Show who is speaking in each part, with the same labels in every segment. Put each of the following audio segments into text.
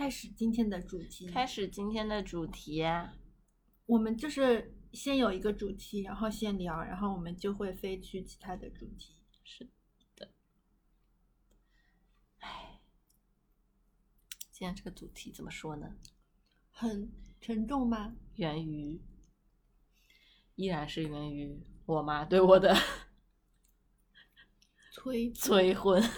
Speaker 1: 开始今天的主题。
Speaker 2: 开始今天的主题，
Speaker 1: 我们就是先有一个主题，然后先聊，然后我们就会飞去其他的主题。
Speaker 2: 是的。唉，今天这个主题怎么说呢？
Speaker 1: 很沉重吗？
Speaker 2: 源于，依然是源于我妈对我的
Speaker 1: 催
Speaker 2: 催婚。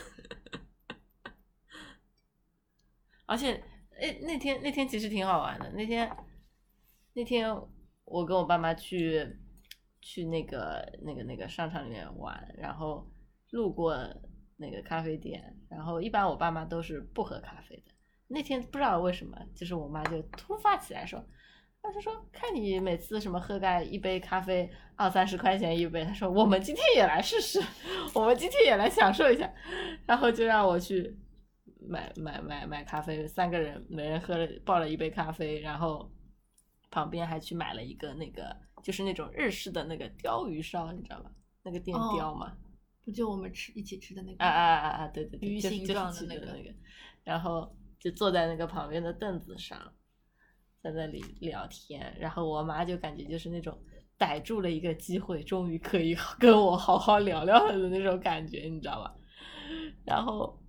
Speaker 2: 而且，哎，那天那天其实挺好玩的。那天那天我跟我爸妈去去那个那个那个商场里面玩，然后路过那个咖啡店，然后一般我爸妈都是不喝咖啡的。那天不知道为什么，就是我妈就突发起来说，她就说看你每次什么喝个一杯咖啡二三十块钱一杯，她说我们今天也来试试，我们今天也来享受一下，然后就让我去。买买买买咖啡，三个人每人喝了抱了一杯咖啡，然后旁边还去买了一个那个就是那种日式的那个鲷鱼烧，你知道吧？那个电鲷嘛，
Speaker 1: 不就我们吃一起吃的那个
Speaker 2: 啊啊啊啊！对对对，
Speaker 1: 鱼形状
Speaker 2: 的
Speaker 1: 那个
Speaker 2: 那个，然后就坐在那个旁边的凳子上，在那里聊天，然后我妈就感觉就是那种逮住了一个机会，终于可以 跟我好好聊聊了的那种感觉，你知道吧？然后。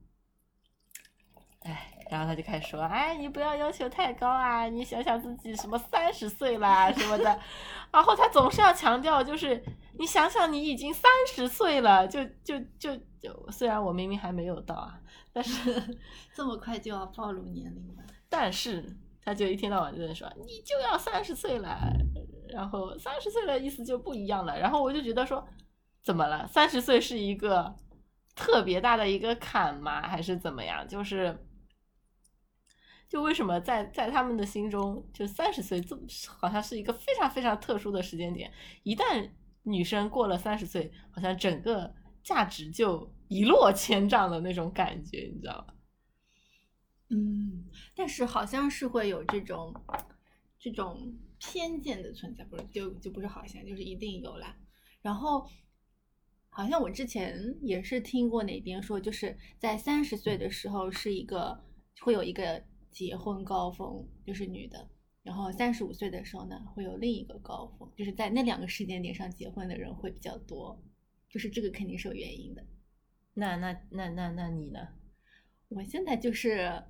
Speaker 2: 哎，然后他就开始说：“哎，你不要要求太高啊！你想想自己什么三十岁啦什么的。”然后他总是要强调，就是你想想，你已经三十岁了，就就就就，虽然我明明还没有到啊，但是
Speaker 1: 这么快就要暴露年龄了。
Speaker 2: 但是他就一天到晚就在说：“你就要三十岁了。”然后三十岁的意思就不一样了。然后我就觉得说，怎么了？三十岁是一个特别大的一个坎吗？还是怎么样？就是。就为什么在在他们的心中，就三十岁这么好像是一个非常非常特殊的时间点。一旦女生过了三十岁，好像整个价值就一落千丈的那种感觉，你知道吧？
Speaker 1: 嗯，但是好像是会有这种这种偏见的存在，不是就就不是好像就是一定有啦。然后好像我之前也是听过哪边说，就是在三十岁的时候是一个会有一个。结婚高峰就是女的，然后三十五岁的时候呢，会有另一个高峰，就是在那两个时间点上结婚的人会比较多，就是这个肯定是有原因的。
Speaker 2: 那那那那那你呢？
Speaker 1: 我现在就是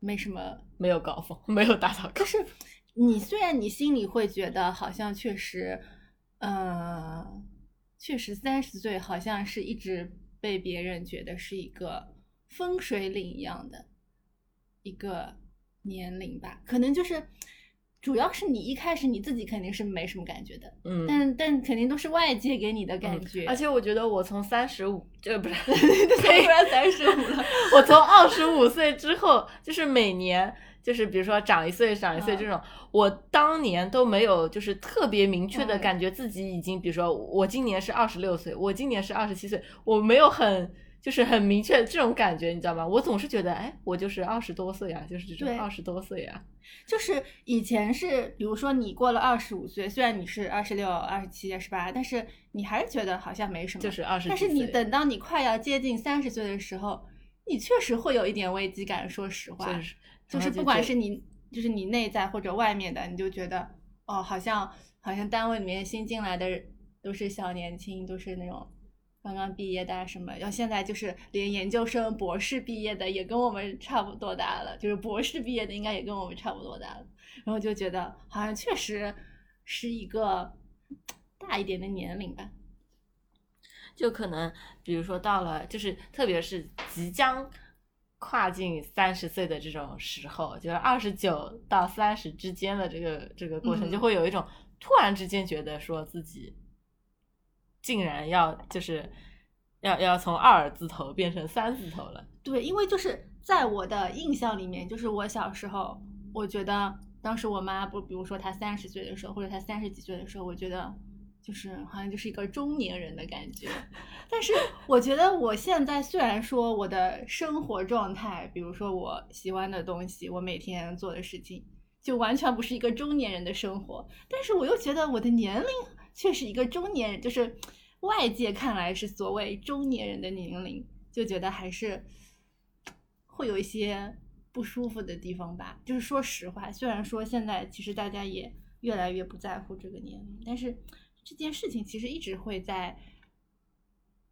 Speaker 1: 没什么，
Speaker 2: 没有高峰，没有达到。
Speaker 1: 可是你虽然你心里会觉得好像确实，嗯，确实三十岁好像是一直被别人觉得是一个分水岭一样的一个。年龄吧，可能就是，主要是你一开始你自己肯定是没什么感觉的，
Speaker 2: 嗯，
Speaker 1: 但但肯定都是外界给你的感觉。
Speaker 2: 而且我觉得我从三十五，这不是，
Speaker 1: 突然三十五了。
Speaker 2: 我从二十五岁之后，就是每年，就是比如说长一岁长一岁这种，我当年都没有就是特别明确的感觉自己已经，比如说我今年是二十六岁，我今年是二十七岁，我没有很。就是很明确这种感觉，你知道吗？我总是觉得，哎，我就是二十多岁啊，就是这种二十多岁啊。
Speaker 1: 就是以前是，比如说你过了二十五岁，虽然你是二十六、二十七、二十八，但是你还是觉得好像没什么。
Speaker 2: 就是二十。
Speaker 1: 但是你等到你快要接近三十岁的时候，你确实会有一点危机感。说实话，就是不管是你，就是你内在或者外面的，你就觉得，哦，好像好像单位里面新进来的都是小年轻，都是那种。刚刚毕业的什么，然后现在就是连研究生、博士毕业的也跟我们差不多大了，就是博士毕业的应该也跟我们差不多大了，然后就觉得好像确实是一个大一点的年龄吧，
Speaker 2: 就可能比如说到了，就是特别是即将跨进三十岁的这种时候，就是二十九到三十之间的这个这个过程，就会有一种突然之间觉得说自己。竟然要就是要要从二字头变成三字头了。
Speaker 1: 对，因为就是在我的印象里面，就是我小时候，我觉得当时我妈不，比如说她三十岁的时候，或者她三十几岁的时候，我觉得就是好像就是一个中年人的感觉。但是我觉得我现在虽然说我的生活状态，比如说我喜欢的东西，我每天做的事情，就完全不是一个中年人的生活，但是我又觉得我的年龄。却是一个中年人，就是外界看来是所谓中年人的年龄，就觉得还是会有一些不舒服的地方吧。就是说实话，虽然说现在其实大家也越来越不在乎这个年龄，但是这件事情其实一直会在，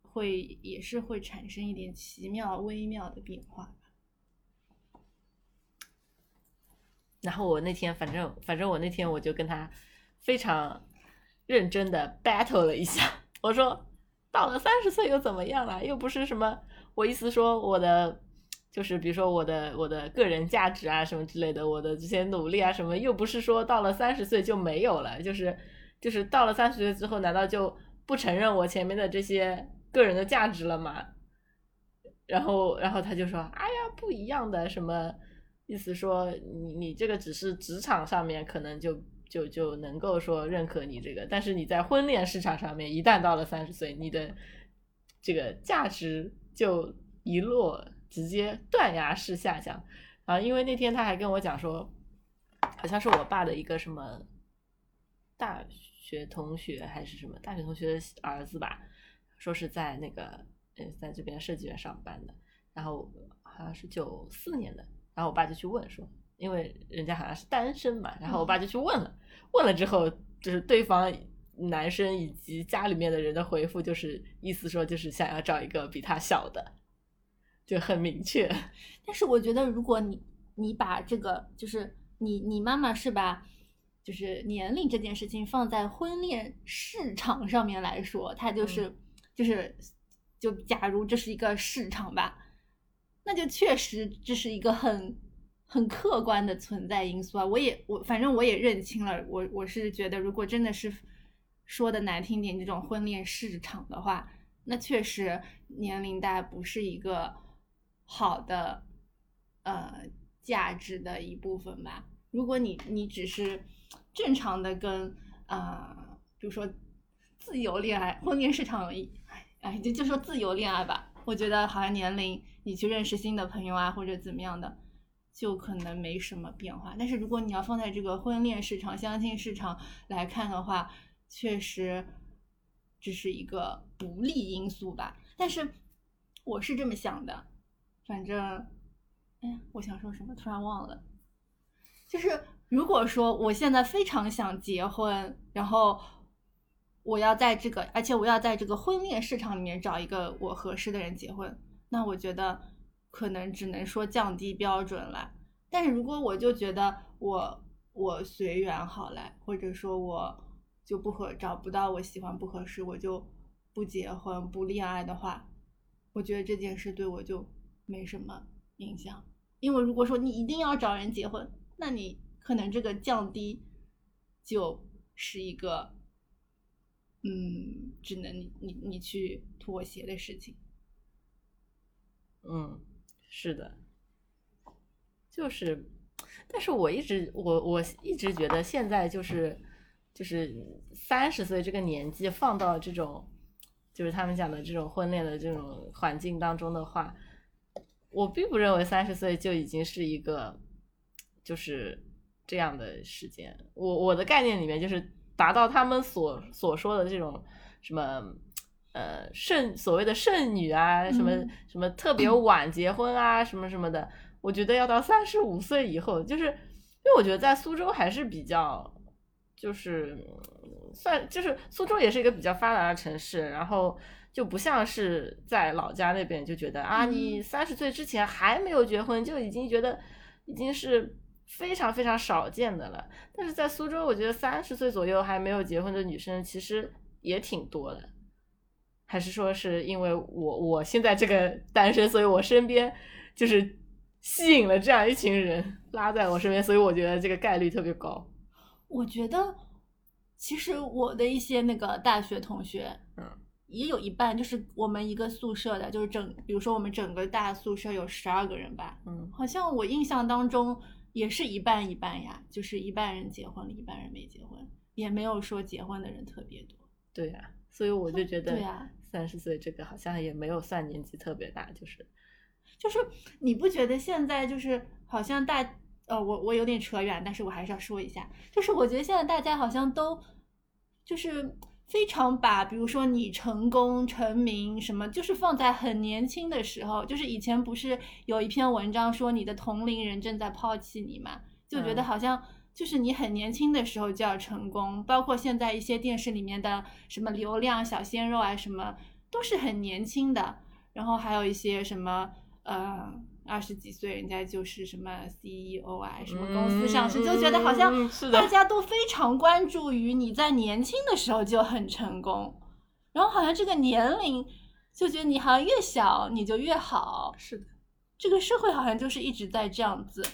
Speaker 1: 会也是会产生一点奇妙微妙的变化。
Speaker 2: 然后我那天反正反正我那天我就跟他非常认真的 battle 了一下，我说到了三十岁又怎么样了？又不是什么，我意思说我的就是比如说我的我的个人价值啊什么之类的，我的这些努力啊什么，又不是说到了三十岁就没有了，就是就是到了三十岁之后，难道就不承认我前面的这些个人的价值了吗？然后然后他就说，哎呀，不一样的什么。意思说，你你这个只是职场上面可能就就就能够说认可你这个，但是你在婚恋市场上面，一旦到了三十岁，你的这个价值就一落，直接断崖式下降。啊，因为那天他还跟我讲说，好像是我爸的一个什么大学同学还是什么大学同学的儿子吧，说是在那个呃在这边设计院上班的，然后好像是九四年的。然后我爸就去问说，因为人家好像是单身嘛，然后我爸就去问了，问了之后，就是对方男生以及家里面的人的回复，就是意思说就是想要找一个比他小的，就很明确。
Speaker 1: 但是我觉得，如果你你把这个，就是你你妈妈是把，就是年龄这件事情放在婚恋市场上面来说，它就是就是就假如这是一个市场吧。那就确实这是一个很很客观的存在因素啊！我也我反正我也认清了，我我是觉得，如果真的是说的难听点，这种婚恋市场的话，那确实年龄大不是一个好的呃价值的一部分吧。如果你你只是正常的跟啊，比如说自由恋爱，婚恋市场，哎，就就说自由恋爱吧。我觉得好像年龄，你去认识新的朋友啊，或者怎么样的，就可能没什么变化。但是如果你要放在这个婚恋市场、相亲市场来看的话，确实这是一个不利因素吧。但是我是这么想的，反正，哎，我想说什么，突然忘了。就是如果说我现在非常想结婚，然后。我要在这个，而且我要在这个婚恋市场里面找一个我合适的人结婚，那我觉得可能只能说降低标准了。但是如果我就觉得我我随缘好了，或者说我就不合找不到我喜欢不合适，我就不结婚不恋爱的话，我觉得这件事对我就没什么影响。因为如果说你一定要找人结婚，那你可能这个降低就是一个。嗯，只能你你你去妥协的事情。
Speaker 2: 嗯，是的，就是，但是我一直我我一直觉得现在就是就是三十岁这个年纪放到这种就是他们讲的这种婚恋的这种环境当中的话，我并不认为三十岁就已经是一个就是这样的时间。我我的概念里面就是。达到他们所所说的这种什么呃剩所谓的剩女啊，什么什么特别晚结婚啊，什么什么的，我觉得要到三十五岁以后，就是因为我觉得在苏州还是比较就是算就是苏州也是一个比较发达的城市，然后就不像是在老家那边就觉得啊，你三十岁之前还没有结婚就已经觉得已经是。非常非常少见的了，但是在苏州，我觉得三十岁左右还没有结婚的女生其实也挺多的，还是说是因为我我现在这个 单身，所以我身边就是吸引了这样一群人拉在我身边，所以我觉得这个概率特别高。
Speaker 1: 我觉得其实我的一些那个大学同学，
Speaker 2: 嗯，
Speaker 1: 也有一半就是我们一个宿舍的，就是整，比如说我们整个大宿舍有十二个人吧，
Speaker 2: 嗯，
Speaker 1: 好像我印象当中。也是一半一半呀，就是一半人结婚了，一半人没结婚，也没有说结婚的人特别多。
Speaker 2: 对呀，所以我就觉得，
Speaker 1: 对呀，
Speaker 2: 三十岁这个好像也没有算年纪特别大，就是，
Speaker 1: 就是你不觉得现在就是好像大，呃，我我有点扯远，但是我还是要说一下，就是我觉得现在大家好像都，就是非常把，比如说你成功成名什么，就是放在很年轻的时候，就是以前不是有一篇文章说你的同龄人正在抛弃你嘛，就觉得好像就是你很年轻的时候就要成功，包括现在一些电视里面的什么流量小鲜肉啊什么，都是很年轻的，然后还有一些什么呃。二十几岁，人家就是什么 CEO 啊，什么公司上市，就觉得好像大家都非常关注于你在年轻的时候就很成功，然后好像这个年龄就觉得你好像越小你就越好。
Speaker 2: 是的，
Speaker 1: 这个社会好像就是一直在这样子，
Speaker 2: 就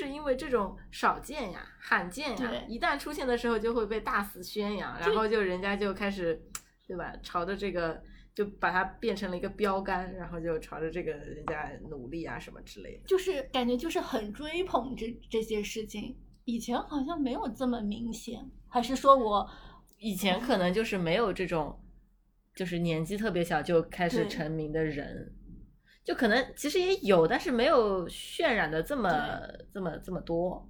Speaker 2: 是因为这种少见呀、罕见呀，一旦出现的时候就会被大肆宣扬，然后就人家就开始，对吧？朝着这个。就把它变成了一个标杆，然后就朝着这个人家努力啊什么之类的，
Speaker 1: 就是感觉就是很追捧这这些事情。以前好像没有这么明显，还是说我
Speaker 2: 以前可能就是没有这种，就是年纪特别小就开始成名的人，就可能其实也有，但是没有渲染的这么这么这么多。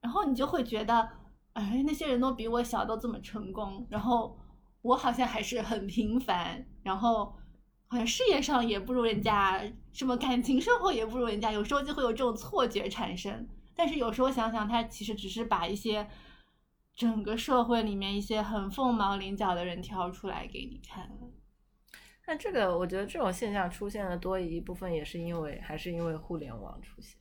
Speaker 1: 然后你就会觉得，哎，那些人都比我小，都这么成功，然后。我好像还是很平凡，然后好像事业上也不如人家，什么感情生活也不如人家，有时候就会有这种错觉产生。但是有时候想想，他其实只是把一些整个社会里面一些很凤毛麟角的人挑出来给你看了。
Speaker 2: 那这个，我觉得这种现象出现的多一部分也是因为，还是因为互联网出现，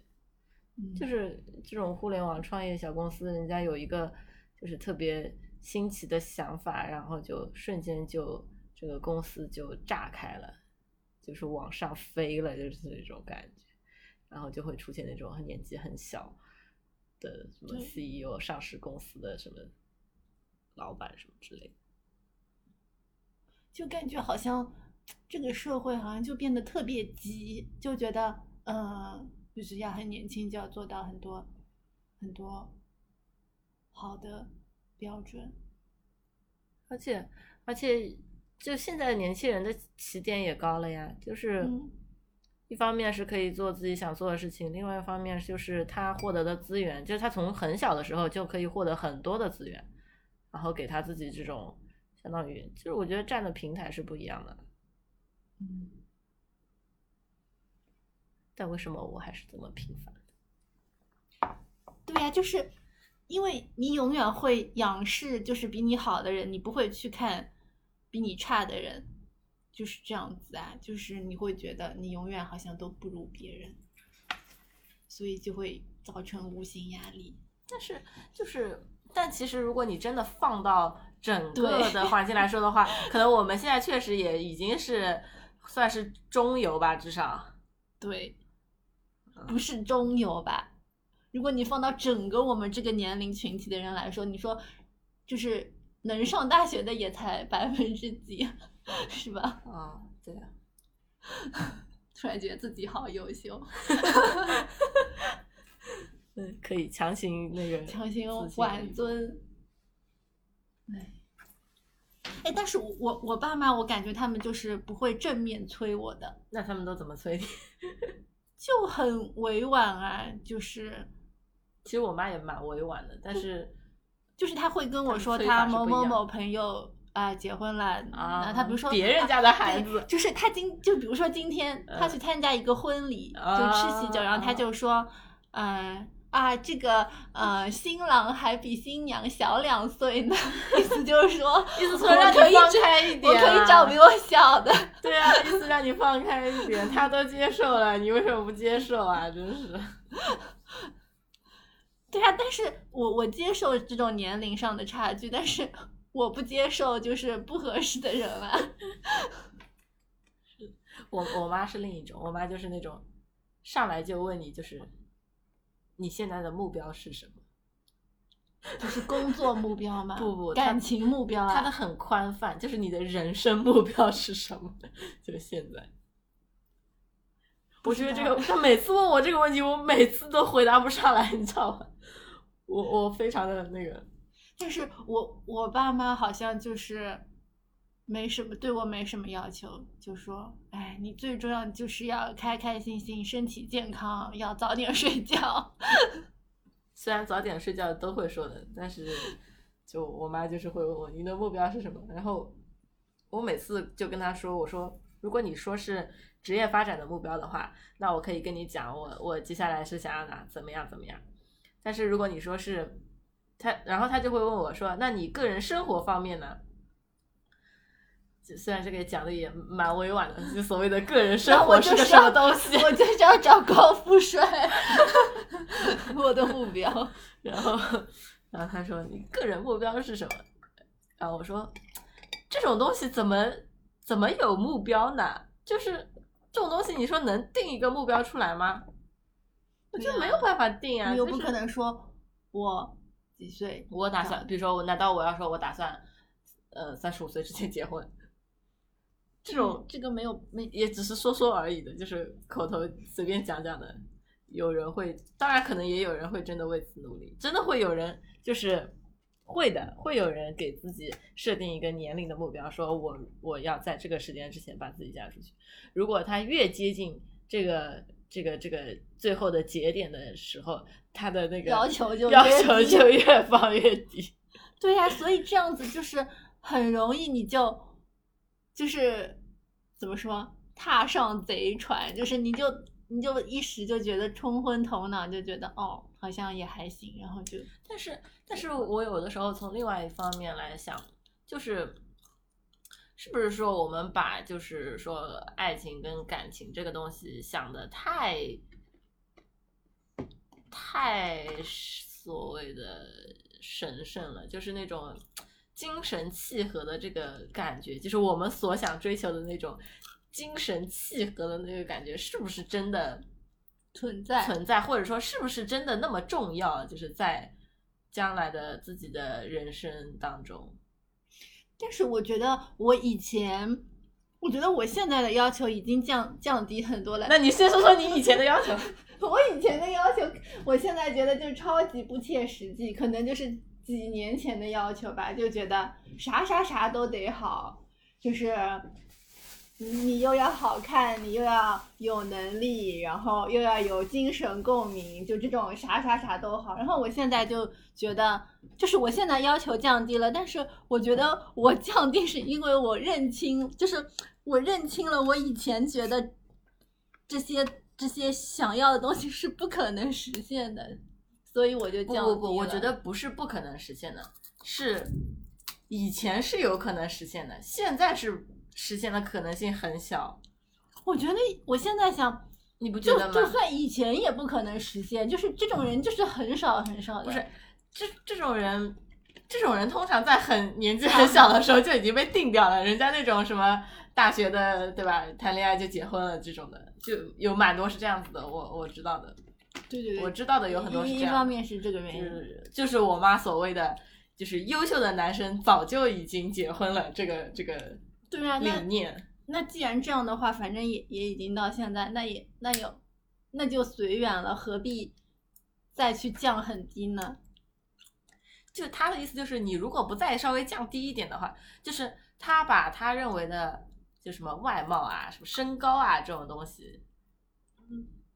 Speaker 2: 就是这种互联网创业小公司，人家有一个就是特别。新奇的想法，然后就瞬间就这个公司就炸开了，就是往上飞了，就是那种感觉，然后就会出现那种很年纪很小的什么 CEO、上市公司的什么老板什么之类的，
Speaker 1: 就感觉好像这个社会好像就变得特别急，就觉得呃，就是要很年轻就要做到很多很多好的。标准，
Speaker 2: 而且而且，就现在年轻人的起点也高了呀。就是一方面是可以做自己想做的事情，另外一方面就是他获得的资源，就是他从很小的时候就可以获得很多的资源，然后给他自己这种相当于，就是我觉得站的平台是不一样的。
Speaker 1: 嗯，
Speaker 2: 但为什么我还是这么平凡？
Speaker 1: 对呀，就是。因为你永远会仰视，就是比你好的人，你不会去看比你差的人，就是这样子啊。就是你会觉得你永远好像都不如别人，所以就会造成无形压力。
Speaker 2: 但是就是，但其实如果你真的放到整个的环境来说的话，可能我们现在确实也已经是算是中游吧，至少。
Speaker 1: 对，不是中游吧？如果你放到整个我们这个年龄群体的人来说，你说就是能上大学的也才百分之几，是吧？
Speaker 2: 啊，对呀。
Speaker 1: 突然觉得自己好优秀。
Speaker 2: 嗯，可以强行那个
Speaker 1: 强行挽尊。哎，哎，但是我我爸妈，我感觉他们就是不会正面催我的。
Speaker 2: 那他们都怎么催你？
Speaker 1: 就很委婉啊，就是。
Speaker 2: 其实我妈也蛮委婉的，但是
Speaker 1: 就是她会跟我说，她某某某朋友啊结婚了啊，她比如说
Speaker 2: 别人家的孩子，
Speaker 1: 就是她今就比如说今天她去参加一个婚礼，就吃喜酒，然后她就说，嗯啊这个呃新郎还比新娘小两岁呢，意思就是说，
Speaker 2: 意思说让你放开一点，我
Speaker 1: 可以找比我小的，
Speaker 2: 对啊，意思让你放开一点，他都接受了，你为什么不接受啊？真是。
Speaker 1: 对啊，但是我我接受这种年龄上的差距，但是我不接受就是不合适的人啊。
Speaker 2: 是，我我妈是另一种，我妈就是那种上来就问你，就是你现在的目标是什么？
Speaker 1: 就是工作目标吗？
Speaker 2: 不不，
Speaker 1: 感情目标啊。
Speaker 2: 他的很宽泛，就是你的人生目标是什么？就现在。我觉得这个，他每次问我这个问题，我每次都回答不上来，你知道吗？我我非常的那个，
Speaker 1: 就是我我爸妈好像就是没什么对我没什么要求，就说，哎，你最重要就是要开开心心，身体健康，要早点睡觉。
Speaker 2: 虽然早点睡觉都会说的，但是就我妈就是会问我你的目标是什么，然后我每次就跟她说，我说如果你说是职业发展的目标的话，那我可以跟你讲，我我接下来是想要哪怎么样怎么样。但是如果你说是他，然后他就会问我说，那你个人生活方面呢？虽然这个讲的也蛮委婉的，就所谓的个人 生活是个什么东西？
Speaker 1: 我就是要找高富帅，我的目标。
Speaker 2: 然后，然后他说：“你个人目标是什么？”然后我说：“这种东西怎么怎么有目标呢？就是这种东西，你说能定一个目标出来吗？我就没有办法定啊！
Speaker 1: 你又不可能说我几岁，
Speaker 2: 我打算，比如说我，难道我要说我打算，呃，三十五岁之前结婚？”这种
Speaker 1: 这个没有没
Speaker 2: 也只是说说而已的，就是口头随便讲讲的。有人会，当然可能也有人会真的为此努力，真的会有人就是会的，会有人给自己设定一个年龄的目标，说我我要在这个时间之前把自己嫁出去。如果他越接近这个这个这个最后的节点的时候，他的那个
Speaker 1: 要求就
Speaker 2: 要求就越放越低。
Speaker 1: 对呀，所以这样子就是很容易你就。就是怎么说，踏上贼船，就是你就你就一时就觉得冲昏头脑，就觉得哦，好像也还行，然后就，
Speaker 2: 但是但是我有的时候从另外一方面来想，就是是不是说我们把就是说爱情跟感情这个东西想的太太所谓的神圣了，就是那种。精神契合的这个感觉，就是我们所想追求的那种精神契合的那个感觉，是不是真的
Speaker 1: 存在？
Speaker 2: 存在，或者说是不是真的那么重要？就是在将来的自己的人生当中。
Speaker 1: 但是我觉得我以前，我觉得我现在的要求已经降降低很多了。
Speaker 2: 那你先说说你以前的要求。
Speaker 1: 我以前的要求，我现在觉得就超级不切实际，可能就是。几年前的要求吧，就觉得啥啥啥都得好，就是你又要好看，你又要有能力，然后又要有精神共鸣，就这种啥啥啥都好。然后我现在就觉得，就是我现在要求降低了，但是我觉得我降低是因为我认清，就是我认清了我以前觉得这些这些想要的东西是不可能实现的。所以我就降
Speaker 2: 不不不，我觉得不是不可能实现的，是以前是有可能实现的，现在是实现的可能性很小。
Speaker 1: 我觉得我现在想，
Speaker 2: 你不觉得
Speaker 1: 吗？就算以前也不可能实现，就是这种人就是很少很少的。
Speaker 2: 不是，这这种人，这种人通常在很年纪很 小的时候就已经被定掉了。人家那种什么大学的，对吧？谈恋爱就结婚了这种的，就有蛮多是这样子的，我我知道的。
Speaker 1: 对对对，
Speaker 2: 我知道的有很多是这样。
Speaker 1: 一方面是这个原因，
Speaker 2: 就是就是我妈所谓的，就是优秀的男生早就已经结婚了，这个这个
Speaker 1: 对啊
Speaker 2: 理念。
Speaker 1: 那既然这样的话，反正也也已经到现在，那也那有那就随缘了，何必再去降很低呢？
Speaker 2: 就他的意思就是，你如果不再稍微降低一点的话，就是他把他认为的就什么外貌啊、什么身高啊这种东西，嗯。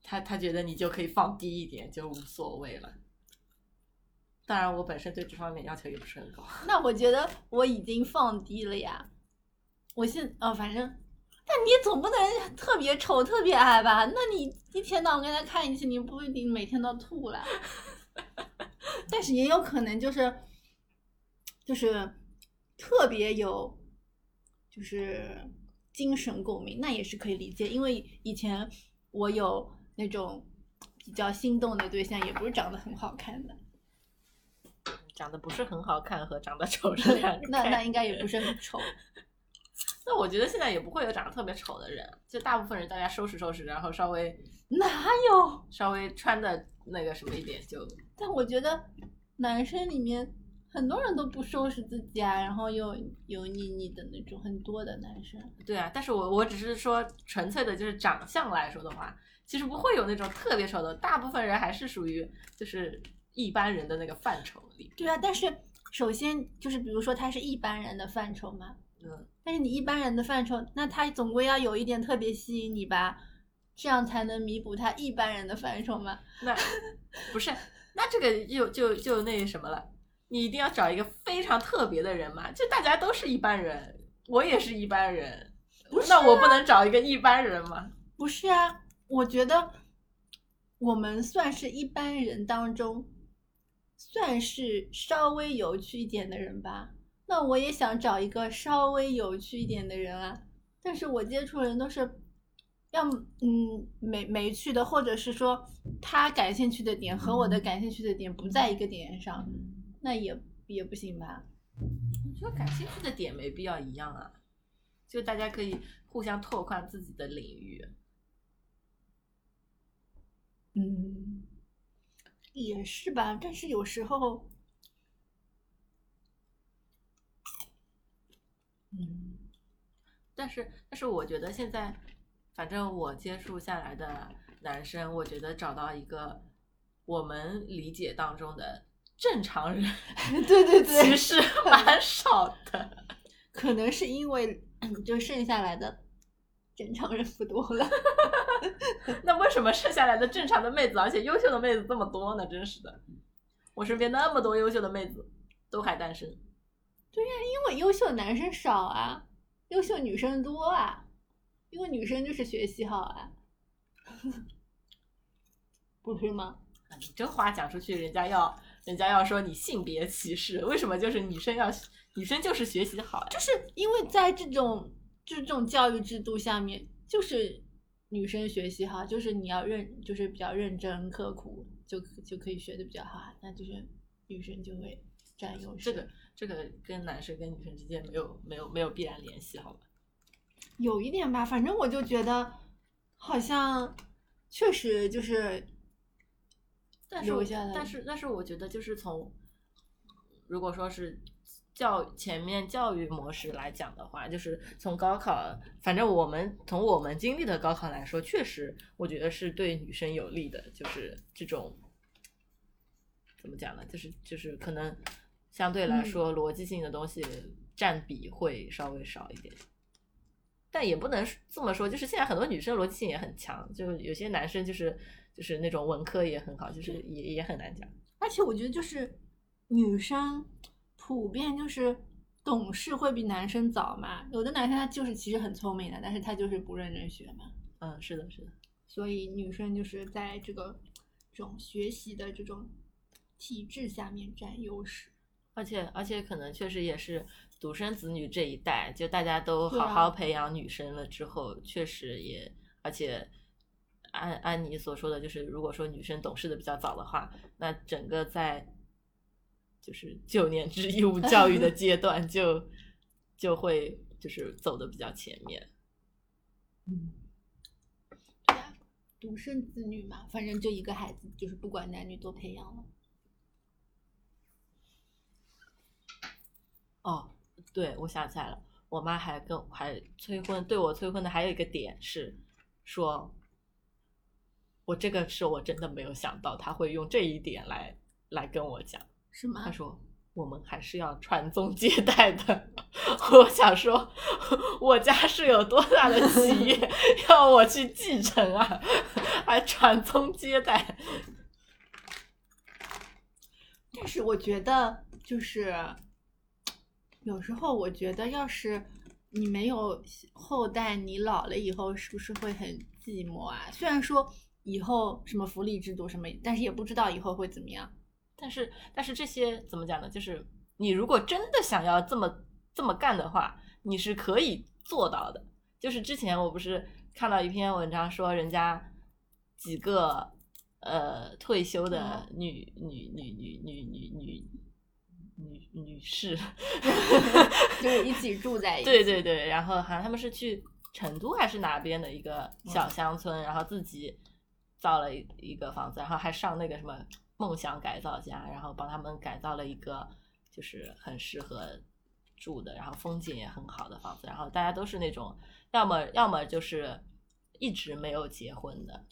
Speaker 2: 他他觉得你就可以放低一点，就无所谓了。当然，我本身对这方面要求也不是很高。
Speaker 1: 那我觉得我已经放低了呀。我现哦，反正，但你总不能特别丑、特别矮吧？那你一天到晚跟他看一起，你不一定每天都吐了。但是也有可能就是，就是特别有，就是精神共鸣，那也是可以理解。因为以前我有。那种比较心动的对象也不是长得很好看的，
Speaker 2: 长得不是很好看和长得丑 是两个。
Speaker 1: 那那应该也不是很丑。
Speaker 2: 那我觉得现在也不会有长得特别丑的人，就大部分人大家收拾收拾，然后稍微
Speaker 1: 哪有
Speaker 2: 稍微穿的那个什么一点就。
Speaker 1: 但我觉得男生里面很多人都不收拾自己啊，然后又油腻腻的那种，很多的男生。
Speaker 2: 对啊，但是我我只是说纯粹的就是长相来说的话。其实不会有那种特别丑的，大部分人还是属于就是一般人的那个范畴里。
Speaker 1: 对啊，但是首先就是比如说他是一般人的范畴嘛，嗯，但是你一般人的范畴，那他总归要有一点特别吸引你吧，这样才能弥补他一般人的范畴嘛。
Speaker 2: 那不是，那这个就就就那什么了，你一定要找一个非常特别的人嘛？就大家都是一般人，我也是一般人，那我不能找一个一般人吗？
Speaker 1: 不是啊，我觉得我们算是一般人当中，算是稍微有趣一点的人吧。那我也想找一个稍微有趣一点的人啊，但是我接触的人都是。要嗯没没趣的，或者是说他感兴趣的点和我的感兴趣的点不在一个点上，那也也不行吧？
Speaker 2: 我觉得感兴趣的点没必要一样啊，就大家可以互相拓宽自己的领域。
Speaker 1: 嗯，也是吧，但是有时候，
Speaker 2: 嗯，但是但是我觉得现在。反正我接触下来的男生，我觉得找到一个我们理解当中的正常人，
Speaker 1: 对对对，
Speaker 2: 其实 蛮少的。
Speaker 1: 可能是因为就剩下来的正常人不多了。
Speaker 2: 那为什么剩下来的正常的妹子，而且优秀的妹子这么多呢？真是的，我身边那么多优秀的妹子都还单身。
Speaker 1: 对呀，因为优秀男生少啊，优秀女生多啊。因为女生就是学习好啊，不是吗？
Speaker 2: 你这话讲出去，人家要人家要说你性别歧视。为什么就是女生要女生就是学习好？
Speaker 1: 就是因为在这种就这种教育制度下面，就是女生学习哈，就是你要认，就是比较认真刻苦，就就可以学的比较好。那就是女生就会占优势。
Speaker 2: 这个这个跟男生跟女生之间没有没有没有必然联系，好吧？
Speaker 1: 有一点吧，反正我就觉得，好像确实就是，
Speaker 2: 但是但是但是我觉得就是从，如果说是教前面教育模式来讲的话，就是从高考，反正我们从我们经历的高考来说，确实我觉得是对女生有利的，就是这种怎么讲呢？就是就是可能相对来说逻辑性的东西占比会稍微少一点。但也不能这么说，就是现在很多女生逻辑性也很强，就有些男生就是就是那种文科也很好，就是也也很难讲。
Speaker 1: 而且我觉得就是女生普遍就是懂事会比男生早嘛，有的男生他就是其实很聪明的，但是他就是不认真学嘛。
Speaker 2: 嗯，是的，是的。
Speaker 1: 所以女生就是在这个这种学习的这种体制下面占优势，
Speaker 2: 而且而且可能确实也是。独生子女这一代，就大家都好好培养女生了之后，确实也，而且按按你所说的，就是如果说女生懂事的比较早的话，那整个在就是九年制义务教育的 阶段，就就会就是走的比较前面。
Speaker 1: 嗯，独生子女嘛，反正就一个孩子，就是不管男女都培养了。
Speaker 2: 哦。对，我想起来了，我妈还跟还催婚，对我催婚的还有一个点是，说，我这个是我真的没有想到他会用这一点来来跟我讲，
Speaker 1: 是吗？
Speaker 2: 他说我们还是要传宗接代的，我想说，我家是有多大的企业 要我去继承啊，还传宗接代？
Speaker 1: 但是我觉得就是。有时候我觉得，要是你没有后代，你老了以后是不是会很寂寞啊？虽然说以后什么福利制度什么，但是也不知道以后会怎么样。
Speaker 2: 但是，但是这些怎么讲呢？就是你如果真的想要这么这么干的话，你是可以做到的。就是之前我不是看到一篇文章说，人家几个呃退休的女女女女女女女。女女士
Speaker 1: 就是一起住在一起。
Speaker 2: 对对对，然后好像他们是去成都还是哪边的一个小乡村，然后自己造了一一个房子，然后还上那个什么梦想改造家，然后帮他们改造了一个就是很适合住的，然后风景也很好的房子。然后大家都是那种要么要么就是一直没有结婚的。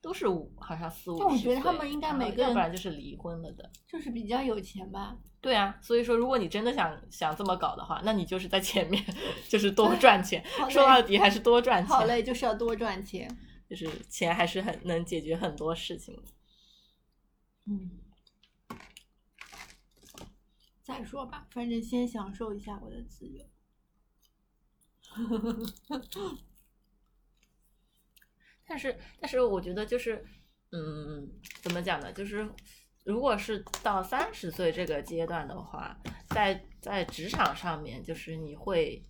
Speaker 2: 都是五，好像四五。
Speaker 1: 我觉得他们应该每个人，
Speaker 2: 要不然就是离婚了的。
Speaker 1: 就是比较有钱吧。
Speaker 2: 对啊，所以说如果你真的想想这么搞的话，那你就是在前面，就是多赚钱。说到底还是多赚钱。
Speaker 1: 好嘞，就是要多赚钱。
Speaker 2: 就是钱还是很能解决很多事情。
Speaker 1: 嗯。再说吧，反正先享受一下我的自由。
Speaker 2: 但是，但是我觉得就是，嗯，怎么讲呢？就是如果是到三十岁这个阶段的话，在在职场上面，就是你会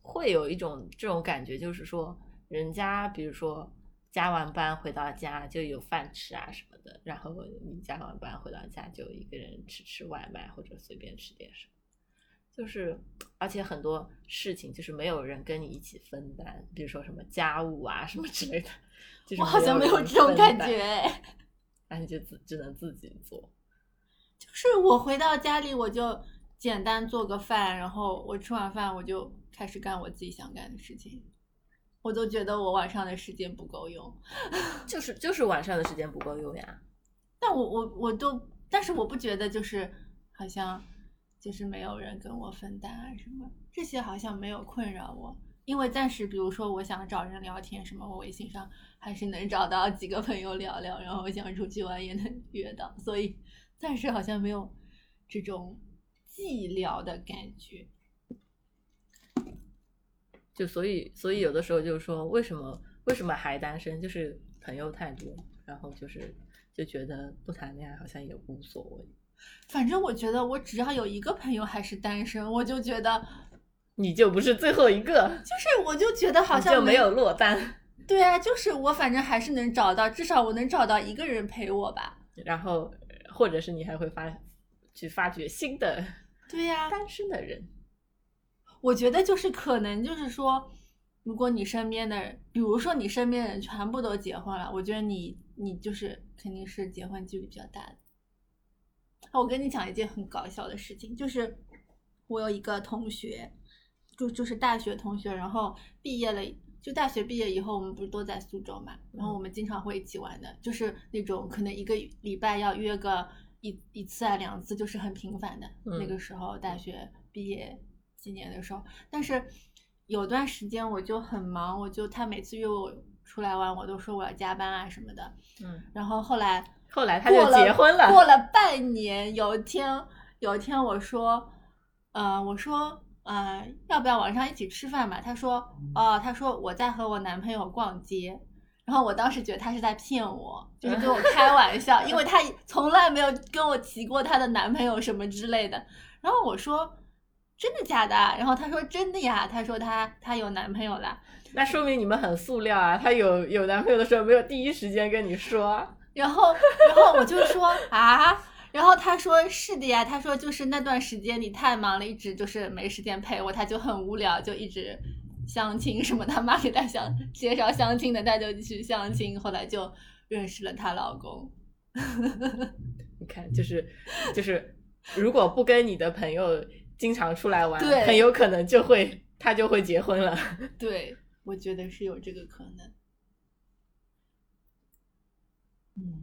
Speaker 2: 会有一种这种感觉，就是说，人家比如说加完班回到家就有饭吃啊什么的，然后你加完班回到家就一个人吃吃外卖或者随便吃点什么。就是，而且很多事情就是没有人跟你一起分担，比如说什么家务啊什么之类的。
Speaker 1: 我好像没有这种感觉，
Speaker 2: 那你就只只能自己做。
Speaker 1: 就是我回到家里，我就简单做个饭，然后我吃完饭我就开始干我自己想干的事情。我都觉得我晚上的时间不够用，
Speaker 2: 就是就是晚上的时间不够用呀。
Speaker 1: 但我我我都，但是我不觉得就是好像。就是没有人跟我分担啊什么，这些好像没有困扰我，因为暂时，比如说我想找人聊天什么，我微信上还是能找到几个朋友聊聊，然后我想出去玩也能约到，所以暂时好像没有这种寂寥的感觉。
Speaker 2: 就所以，所以有的时候就是说，为什么为什么还单身？就是朋友太多，然后就是就觉得不谈恋爱好像也无所谓。
Speaker 1: 反正我觉得，我只要有一个朋友还是单身，我就觉得
Speaker 2: 你就不是最后一个。
Speaker 1: 就是，我就觉得好像就
Speaker 2: 没有落单。
Speaker 1: 对啊，就是我反正还是能找到，至少我能找到一个人陪我吧。
Speaker 2: 然后，或者是你还会发去发掘新的，
Speaker 1: 对呀，
Speaker 2: 单身的人。
Speaker 1: 我觉得就是可能就是说，如果你身边的人，比如说你身边人全部都结婚了，我觉得你你就是肯定是结婚几率比较大的。我跟你讲一件很搞笑的事情，就是我有一个同学，就就是大学同学，然后毕业了，就大学毕业以后，我们不是都在苏州嘛，然后我们经常会一起玩的，就是那种可能一个礼拜要约个一一次啊两次，就是很频繁的。那个时候大学毕业几年的时候，但是有段时间我就很忙，我就他每次约我出来玩，我都说我要加班啊什么的。
Speaker 2: 嗯，
Speaker 1: 然后后来。
Speaker 2: 后来他就结婚了。
Speaker 1: 过了半年，有一天，有一天我说，呃，我说，呃，要不要晚上一起吃饭吧？他说，哦，他说我在和我男朋友逛街。然后我当时觉得他是在骗我，就是跟我开玩笑，因为他从来没有跟我提过他的男朋友什么之类的。然后我说，真的假的？然后他说真的呀，他说他他有男朋友了。
Speaker 2: 那说明你们很塑料啊！他有有男朋友的时候，没有第一时间跟你说。
Speaker 1: 然后，然后我就说 啊，然后他说是的呀，他说就是那段时间你太忙了，一直就是没时间陪我，他就很无聊，就一直相亲什么，他妈给他相介绍相亲的，他就去相亲，后来就认识了她老公。
Speaker 2: 你看，就是就是，如果不跟你的朋友经常出来玩，很有可能就会他就会结婚了。
Speaker 1: 对，我觉得是有这个可能。嗯，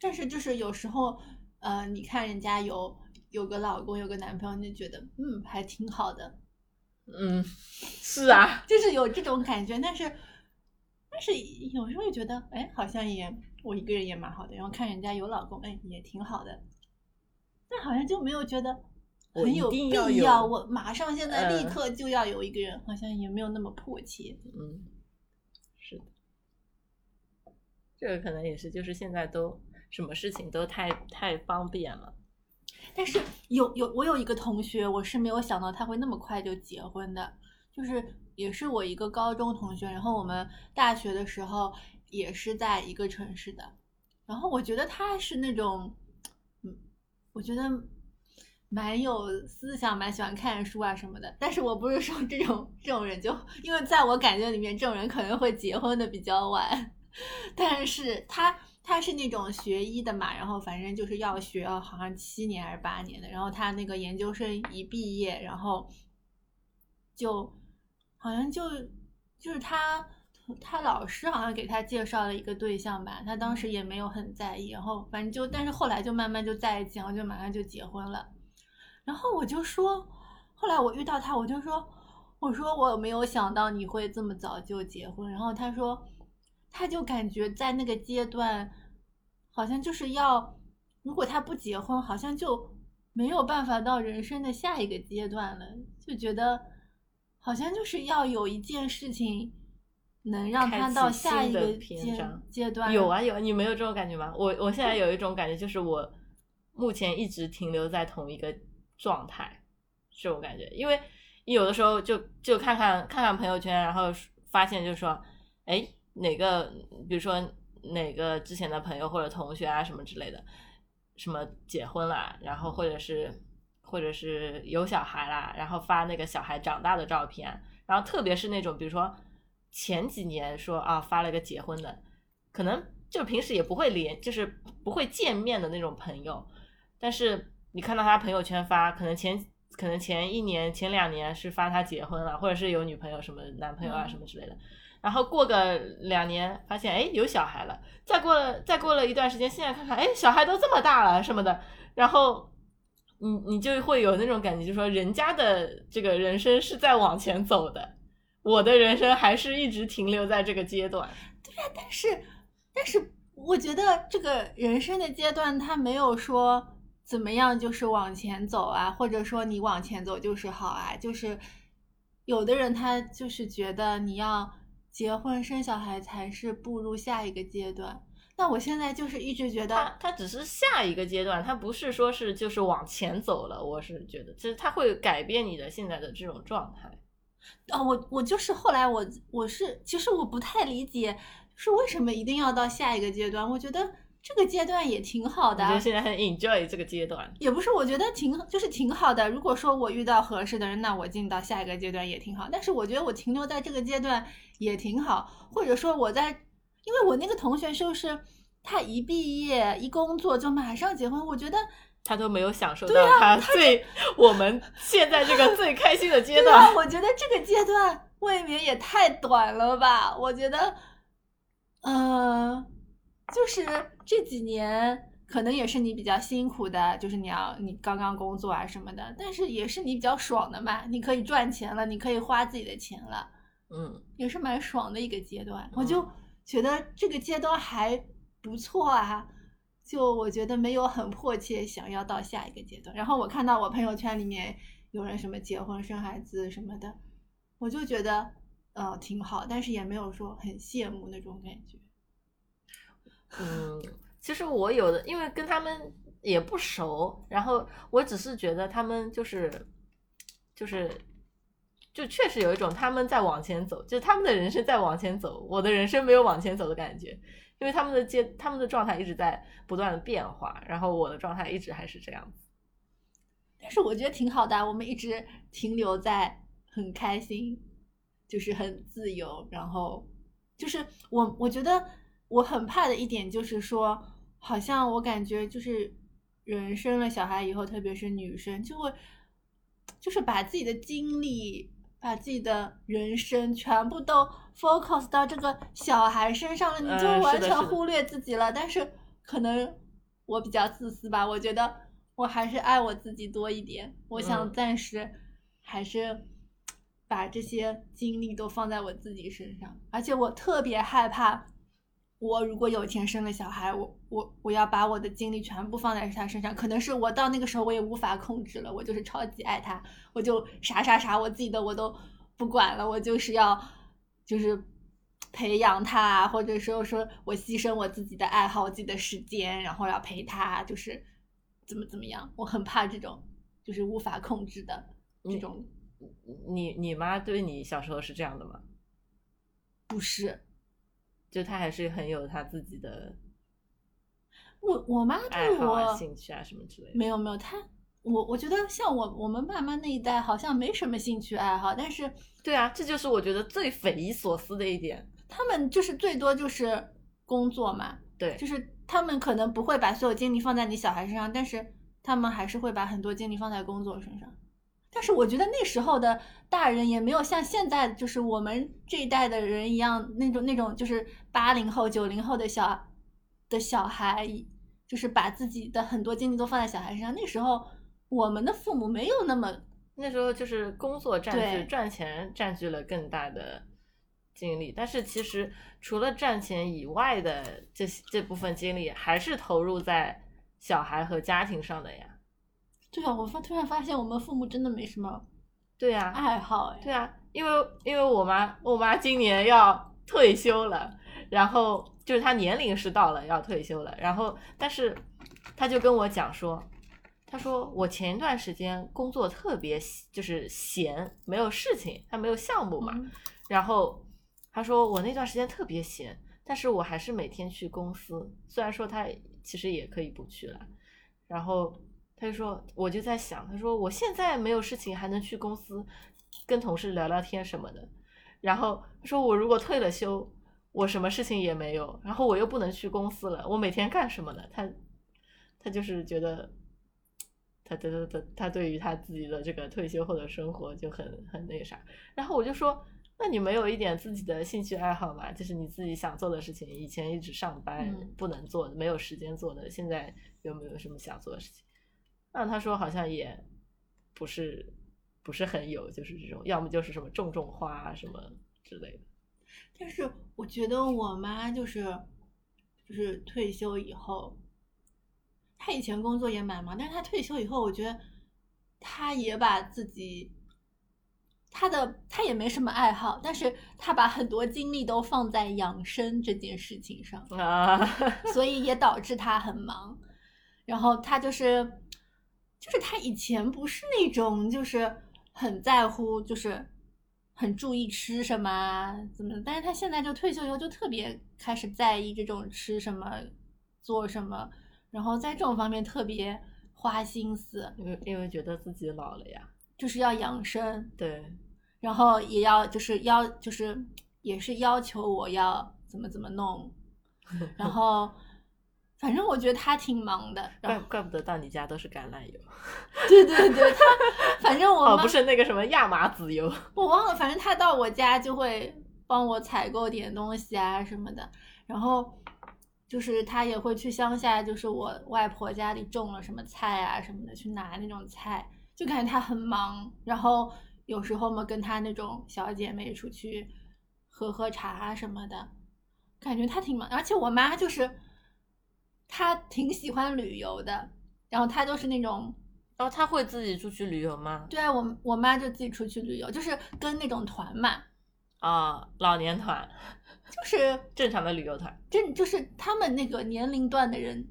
Speaker 1: 但是就是有时候，呃，你看人家有有个老公，有个男朋友，你就觉得嗯，还挺好的。
Speaker 2: 嗯，是啊，
Speaker 1: 就是有这种感觉。但是，但是有时候又觉得，哎，好像也我一个人也蛮好的。然后看人家有老公，哎，也挺好的。但好像就没有觉得。很有必要，我马上现在立刻就要有一个人，好像也没有那么迫切。
Speaker 2: 嗯，是的，这个可能也是，就是现在都什么事情都太太方便了。
Speaker 1: 但是有有我有一个同学，我是没有想到他会那么快就结婚的，就是也是我一个高中同学，然后我们大学的时候也是在一个城市的，然后我觉得他是那种，嗯，我觉得。蛮有思想，蛮喜欢看书啊什么的。但是我不是说这种这种人就，因为在我感觉里面，这种人可能会结婚的比较晚。但是他他是那种学医的嘛，然后反正就是要学，好像七年还是八年的。然后他那个研究生一毕业，然后就好像就就是他他老师好像给他介绍了一个对象吧，他当时也没有很在意。然后反正就，但是后来就慢慢就在一起，然后就马上就结婚了。然后我就说，后来我遇到他，我就说，我说我没有想到你会这么早就结婚，然后他说，他就感觉在那个阶段，好像就是要，如果他不结婚，好像就没有办法到人生的下一个阶段了，就觉得好像就是要有一件事情能让他到下一个阶阶段。
Speaker 2: 有啊有，你没有这种感觉吗？我我现在有一种感觉，就是我目前一直停留在同一个状态，这种感觉，因为。有的时候就就看看看看朋友圈，然后发现就说，哎，哪个比如说哪个之前的朋友或者同学啊什么之类的，什么结婚了，然后或者是或者是有小孩啦，然后发那个小孩长大的照片，然后特别是那种比如说前几年说啊发了个结婚的，可能就平时也不会连就是不会见面的那种朋友，但是你看到他朋友圈发，可能前。可能前一年、前两年是发他结婚了，或者是有女朋友、什么男朋友啊什么之类的，然后过个两年发现哎有小孩了，再过了再过了一段时间，现在看看哎小孩都这么大了什么的，然后你你就会有那种感觉，就说人家的这个人生是在往前走的，我的人生还是一直停留在这个阶段。
Speaker 1: 对呀，但是但是我觉得这个人生的阶段，他没有说。怎么样就是往前走啊，或者说你往前走就是好啊，就是有的人他就是觉得你要结婚生小孩才是步入下一个阶段。那我现在就是一直觉得，
Speaker 2: 它，它只是下一个阶段，它不是说是就是往前走了。我是觉得，其实它会改变你的现在的这种状态。
Speaker 1: 啊，我我就是后来我我是其实我不太理解，是为什么一定要到下一个阶段？我觉得。这个阶段也挺好的，
Speaker 2: 我觉得现在很 enjoy 这个阶段，
Speaker 1: 也不是，我觉得挺就是挺好的。如果说我遇到合适的人，那我进到下一个阶段也挺好。但是我觉得我停留在这个阶段也挺好，或者说我在，因为我那个同学就是他一毕业一工作就马上结婚，我觉得
Speaker 2: 他都没有享受到他最我们现在这个最开心的 阶
Speaker 1: 段。我觉得这个阶段未免也太短了吧？我觉得，嗯。就是这几年，可能也是你比较辛苦的，就是你要你刚刚工作啊什么的，但是也是你比较爽的嘛，你可以赚钱了，你可以花自己的钱了，
Speaker 2: 嗯，
Speaker 1: 也是蛮爽的一个阶段。我就觉得这个阶段还不错啊，就我觉得没有很迫切想要到下一个阶段。然后我看到我朋友圈里面有人什么结婚生孩子什么的，我就觉得呃挺好，但是也没有说很羡慕那种感觉。
Speaker 2: 嗯，其实我有的，因为跟他们也不熟，然后我只是觉得他们就是，就是，就确实有一种他们在往前走，就他们的人生在往前走，我的人生没有往前走的感觉，因为他们的阶，他们的状态一直在不断的变化，然后我的状态一直还是这样子。
Speaker 1: 但是我觉得挺好的，我们一直停留在很开心，就是很自由，然后就是我我觉得。我很怕的一点就是说，好像我感觉就是人生了小孩以后，特别是女生，就会就是把自己的精力、把自己的人生全部都 focus 到这个小孩身上了，你就完全忽略自己了。但是可能我比较自私吧，我觉得我还是爱我自己多一点。我想暂时还是把这些精力都放在我自己身上，而且我特别害怕。我如果有一天生了小孩，我我我要把我的精力全部放在他身上，可能是我到那个时候我也无法控制了，我就是超级爱他，我就啥啥啥我自己的我都不管了，我就是要就是培养他，或者说说我牺牲我自己的爱好、我自己的时间，然后要陪他，就是怎么怎么样，我很怕这种就是无法控制的这种。
Speaker 2: 你你妈对你小时候是这样的吗？
Speaker 1: 不是。
Speaker 2: 就他还是很有他自己的，
Speaker 1: 我我妈对我
Speaker 2: 兴趣啊什么之类的，
Speaker 1: 没有没有他，我我觉得像我我们爸妈那一代好像没什么兴趣爱好，但是
Speaker 2: 对啊，这就是我觉得最匪夷所思的一点，
Speaker 1: 他们就是最多就是工作嘛，
Speaker 2: 对，
Speaker 1: 就是他们可能不会把所有精力放在你小孩身上，但是他们还是会把很多精力放在工作身上。但是我觉得那时候的大人也没有像现在就是我们这一代的人一样那种那种就是八零后九零后的小的小孩，就是把自己的很多精力都放在小孩身上。那时候我们的父母没有那么
Speaker 2: 那时候就是工作占据赚钱占据了更大的精力，但是其实除了赚钱以外的这这部分精力，还是投入在小孩和家庭上的呀。
Speaker 1: 对啊，我发突然发现我们父母真的没什么，
Speaker 2: 对呀，
Speaker 1: 爱好哎。
Speaker 2: 对啊，因为因为我妈我妈今年要退休了，然后就是她年龄是到了要退休了，然后但是她就跟我讲说。她说：“我前一段时间工作特别就是闲，没有事情，她没有项目嘛。然后她说我那段时间特别闲，但是我还是每天去公司。虽然说她其实也可以不去了。然后他就说，我就在想，他说我现在没有事情，还能去公司跟同事聊聊天什么的。然后他说我如果退了休，我什么事情也没有，然后我又不能去公司了，我每天干什么呢？他他就是觉得。”他他他他他对于他自己的这个退休后的生活就很很那个啥，然后我就说，那你没有一点自己的兴趣爱好吗？就是你自己想做的事情，以前一直上班不能做，没有时间做的，现在有没有什么想做的事情？那他说好像也不是不是很有，就是这种，要么就是什么种种花啊什么之类的。
Speaker 1: 但是我觉得我妈就是就是退休以后。她以前工作也蛮忙，但是她退休以后，我觉得她也把自己，他的他也没什么爱好，但是他把很多精力都放在养生这件事情上啊，所以也导致他很忙。然后他就是，就是他以前不是那种就是很在乎，就是很注意吃什么怎么，但是他现在就退休以后就特别开始在意这种吃什么，做什么。然后在这种方面特别花心思，
Speaker 2: 因为因为觉得自己老了呀，
Speaker 1: 就是要养生，
Speaker 2: 对，
Speaker 1: 然后也要就是要就是也是要求我要怎么怎么弄，然后反正我觉得他挺忙的，
Speaker 2: 怪怪不得到你家都是橄榄油，
Speaker 1: 对对对，他反正我
Speaker 2: 哦不是那个什么亚麻籽油，
Speaker 1: 我忘了，反正他到我家就会帮我采购点东西啊什么的，然后。就是他也会去乡下，就是我外婆家里种了什么菜啊什么的，去拿那种菜，就感觉他很忙。然后有时候嘛，跟他那种小姐妹出去喝喝茶什么的，感觉他挺忙。而且我妈就是，她挺喜欢旅游的，然后他就是那种，
Speaker 2: 然后他会自己出去旅游吗？
Speaker 1: 对啊，我我妈就自己出去旅游，就是跟那种团嘛。
Speaker 2: 啊，老年团。
Speaker 1: 就是
Speaker 2: 正常的旅游团，
Speaker 1: 正就是他们那个年龄段的人，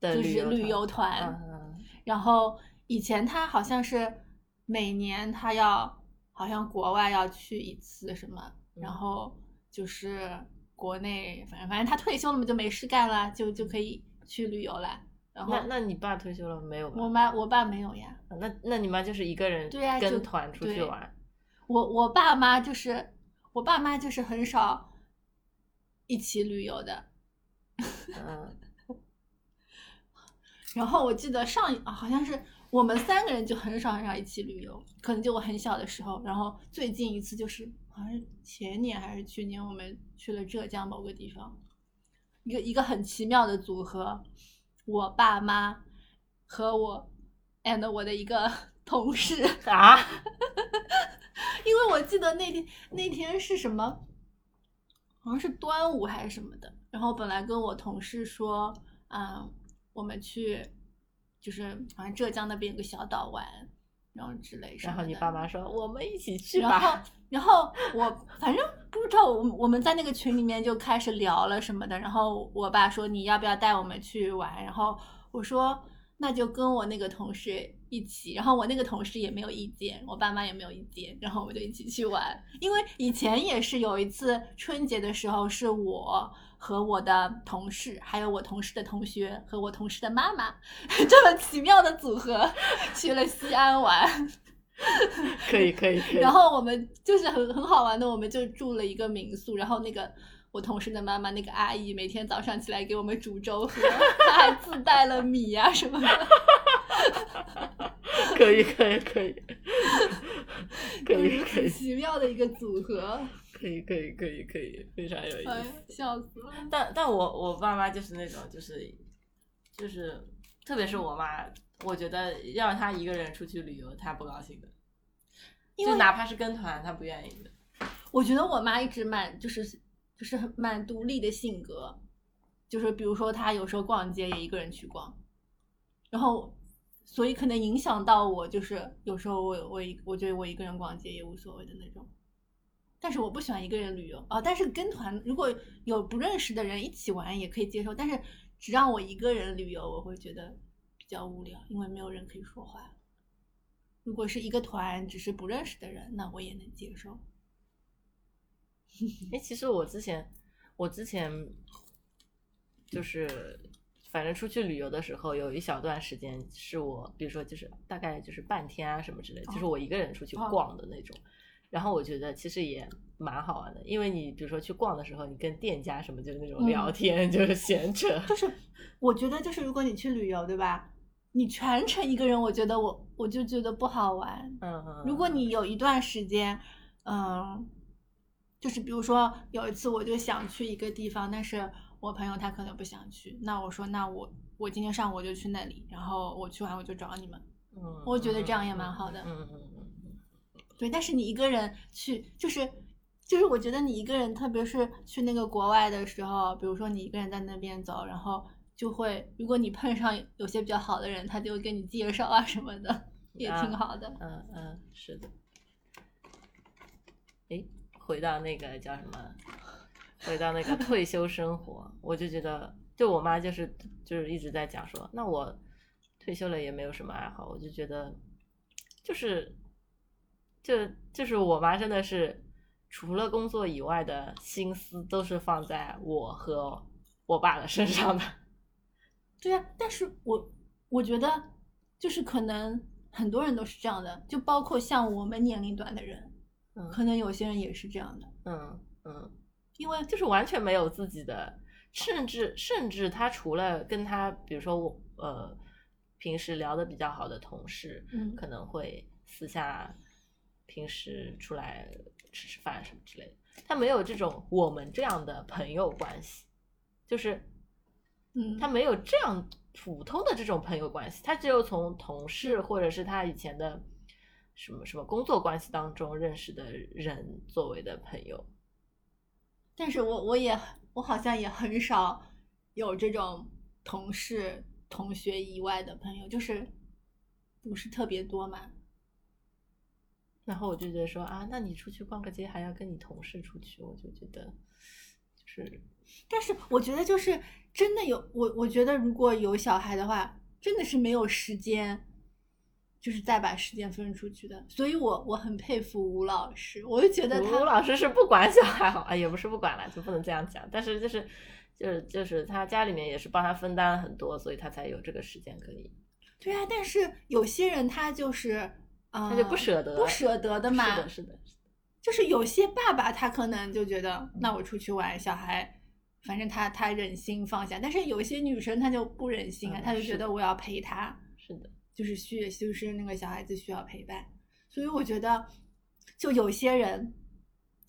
Speaker 1: 就是旅游团。然后以前他好像是每年他要好像国外要去一次什么，然后就是国内反正反正他退休了嘛就没事干了，就就可以去旅游了。然后
Speaker 2: 那那你爸退休了没有？
Speaker 1: 我妈我爸没有呀。
Speaker 2: 那那你妈就是一个人
Speaker 1: 对呀
Speaker 2: 跟团出去玩。
Speaker 1: 我我爸妈就是我爸妈就是很少。一起旅游的，
Speaker 2: 嗯，
Speaker 1: 然后我记得上啊，好像是我们三个人就很少很少一起旅游，可能就我很小的时候，然后最近一次就是好像是前年还是去年，我们去了浙江某个地方，一个一个很奇妙的组合，我爸妈和我 and 我的一个同事
Speaker 2: 啊，
Speaker 1: 因为我记得那天那天是什么。好像是端午还是什么的，然后本来跟我同事说，嗯，我们去，就是好像浙江那边有个小岛玩，然后之类。
Speaker 2: 然后你爸妈说我们一起去
Speaker 1: 吧。然后，然后我反正不知道，我我们在那个群里面就开始聊了什么的。然后我爸说你要不要带我们去玩？然后我说那就跟我那个同事。一起，然后我那个同事也没有意见，我爸妈也没有意见，然后我们就一起去玩。因为以前也是有一次春节的时候，是我和我的同事，还有我同事的同学和我同事的妈妈，这么奇妙的组合 去了西安玩。
Speaker 2: 可以可以可以。
Speaker 1: 然后我们就是很很好玩的，我们就住了一个民宿，然后那个我同事的妈妈那个阿姨每天早上起来给我们煮粥喝，她还自带了米呀什么的。
Speaker 2: 可以可以可以，可以可以，
Speaker 1: 奇妙的一个组合。
Speaker 2: 可以可以可以可以，非常有意
Speaker 1: 思，笑死了。
Speaker 2: 但但我我爸妈就是那种就是就是，特别是我妈，我觉得要他一个人出去旅游，她不高兴的。就哪怕是跟团，她不愿意的。
Speaker 1: 我觉得我妈一直蛮就是就是蛮独立的性格，就是比如说她有时候逛街也一个人去逛，然后所以可能影响到我，就是有时候我我一我觉得我一个人逛街也无所谓的那种。但是我不喜欢一个人旅游啊，但是跟团如果有不认识的人一起玩也可以接受，但是只让我一个人旅游，我会觉得比较无聊，因为没有人可以说话。如果是一个团，只是不认识的人，那我也能接受。
Speaker 2: 哎，其实我之前，我之前就是，反正出去旅游的时候，有一小段时间是我，比如说就是大概就是半天啊什么之类，就是我一个人出去逛的那种。然后我觉得其实也蛮好玩的，因为你比如说去逛的时候，你跟店家什么就是那种聊天，就是闲扯。
Speaker 1: 就是我觉得就是如果你去旅游，对吧？你全程一个人，我觉得我我就觉得不好玩。
Speaker 2: 嗯嗯。
Speaker 1: 如果你有一段时间，嗯。就是比如说有一次我就想去一个地方，但是我朋友他可能不想去，那我说那我我今天上午我就去那里，然后我去完我就找你们，
Speaker 2: 嗯，
Speaker 1: 我觉得这样也蛮好的，
Speaker 2: 嗯嗯嗯
Speaker 1: 嗯，对，但是你一个人去，就是就是我觉得你一个人，特别是去那个国外的时候，比如说你一个人在那边走，然后就会如果你碰上有些比较好的人，他就会跟你介绍啊什么的，也挺好的，
Speaker 2: 嗯嗯，是的，哎。回到那个叫什么？回到那个退休生活，我就觉得，就我妈就是就是一直在讲说，那我退休了也没有什么爱好，我就觉得，就是，就就是我妈真的是除了工作以外的心思都是放在我和我爸的身上的。
Speaker 1: 对啊，但是我我觉得就是可能很多人都是这样的，就包括像我们年龄段的人。嗯可能有些人也是这样的，
Speaker 2: 嗯嗯，
Speaker 1: 因为
Speaker 2: 就是完全没有自己的，甚至甚至他除了跟他，比如说我呃平时聊的比较好的同事，
Speaker 1: 嗯，
Speaker 2: 可能会私下平时出来吃吃饭什么之类的，他没有这种我们这样的朋友关系，就是，
Speaker 1: 嗯，
Speaker 2: 他没有这样普通的这种朋友关系，他只有从同事或者是他以前的。什么什么工作关系当中认识的人作为的朋友，
Speaker 1: 但是我我也我好像也很少有这种同事同学以外的朋友，就是不是特别多嘛。
Speaker 2: 然后我就觉得说啊，那你出去逛个街还要跟你同事出去，我就觉得就是，
Speaker 1: 但是我觉得就是真的有我我觉得如果有小孩的话，真的是没有时间。就是再把时间分出去的，所以我我很佩服吴老师，我就觉得他
Speaker 2: 吴老师是不管小孩好啊，也不是不管了，就不能这样讲，但是就是就是就是他家里面也是帮他分担了很多，所以他才有这个时间可以。
Speaker 1: 对啊，但是有些人他就是他
Speaker 2: 就不舍得
Speaker 1: 不舍得的嘛，
Speaker 2: 是的，是的，
Speaker 1: 就是有些爸爸他可能就觉得那我出去玩，小孩反正他他忍心放下，但是有些女生她就不忍心啊，她就觉得我要陪他，
Speaker 2: 是的。
Speaker 1: 就是需，就是那个小孩子需要陪伴，所以我觉得，就有些人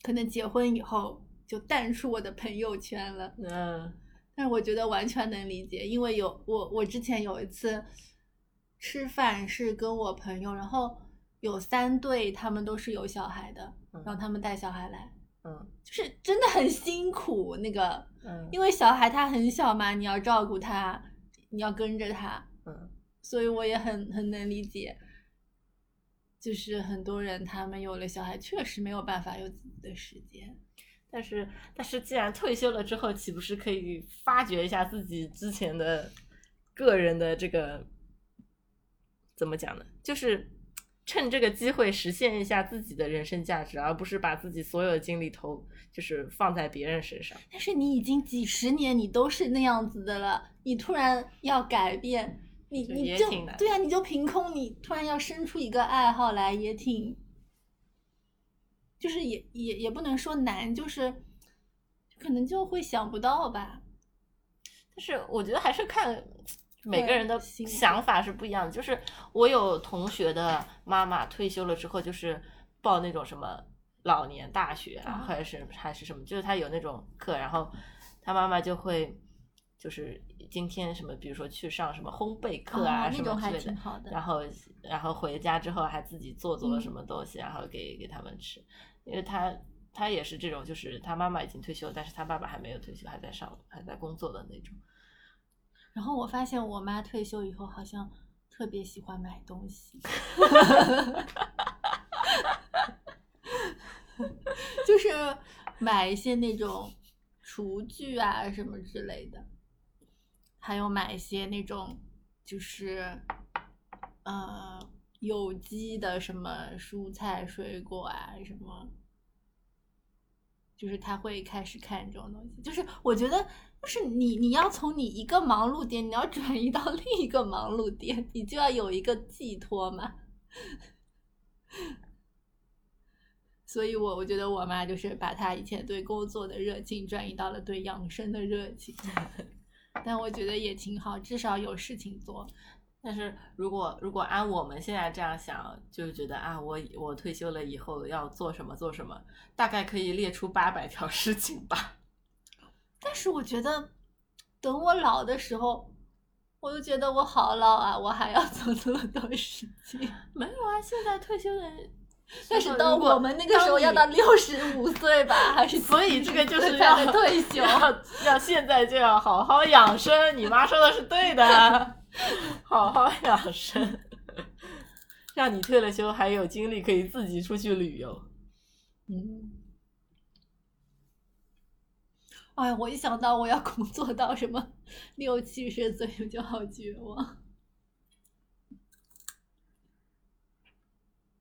Speaker 1: 可能结婚以后就淡出我的朋友圈了。
Speaker 2: 嗯，
Speaker 1: 但是我觉得完全能理解，因为有我，我之前有一次吃饭是跟我朋友，然后有三对，他们都是有小孩的，然后他们带小孩来，
Speaker 2: 嗯，
Speaker 1: 就是真的很辛苦那个，
Speaker 2: 嗯，
Speaker 1: 因为小孩他很小嘛，你要照顾他，你要跟着他，
Speaker 2: 嗯。
Speaker 1: 所以我也很很能理解，就是很多人他们有了小孩，确实没有办法有自己的时间。
Speaker 2: 但是，但是既然退休了之后，岂不是可以发掘一下自己之前的个人的这个怎么讲呢？就是趁这个机会实现一下自己的人生价值，而不是把自己所有的精力投就是放在别人身上。
Speaker 1: 但是你已经几十年你都是那样子的了，你突然要改变。你你就对啊，你就凭空你突然要生出一个爱好来，也挺，就是也也也不能说难，就是可能就会想不到吧。
Speaker 2: 但是我觉得还是看每个人的想法是不一样的。就是我有同学的妈妈退休了之后，就是报那种什么老年大学啊，还是还是什么，就是他有那种课，然后他妈妈就会。就是今天什么，比如说去上什么烘焙课啊什么之类的，然后然后回家之后还自己做做了什么东西，然后给给他们吃。因为他他也是这种，就是他妈妈已经退休，但是他爸爸还没有退休，还在上还在工作的那种。
Speaker 1: 然后我发现我妈退休以后好像特别喜欢买东西，就是买一些那种厨具啊什么之类的。还有买一些那种，就是，呃，有机的什么蔬菜水果啊，什么，就是他会开始看这种东西。就是我觉得，就是你你要从你一个忙碌点，你要转移到另一个忙碌点，你就要有一个寄托嘛。所以我我觉得我妈就是把她以前对工作的热情转移到了对养生的热情。但我觉得也挺好，至少有事情做。
Speaker 2: 但是如果如果按我们现在这样想，就觉得啊，我我退休了以后要做什么做什么，大概可以列出八百条事情吧。
Speaker 1: 但是我觉得，等我老的时候，我就觉得我好老啊，我还要 做这么多事情。
Speaker 2: 没有啊，现在退休人。
Speaker 1: 但是到我们那个时候要到六十五岁吧，还是
Speaker 2: 所以这个就是要
Speaker 1: 退休，
Speaker 2: 要现在就要好好养生。你妈说的是对的，好好养生，让你退了休还有精力可以自己出去旅游。
Speaker 1: 嗯，哎，我一想到我要工作到什么六七十岁，我就好绝望。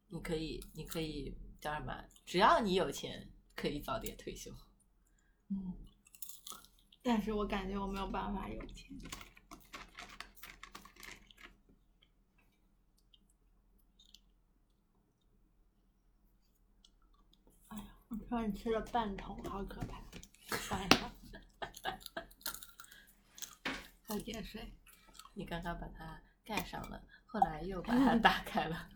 Speaker 2: 你可以，你可以叫什么？只要你有钱，可以早点退休。
Speaker 1: 嗯，但是我感觉我没有办法有钱。哎呀，我突然吃了半桶，好可怕！晚上喝点水。
Speaker 2: 你刚刚把它盖上了，后来又把它 打开了。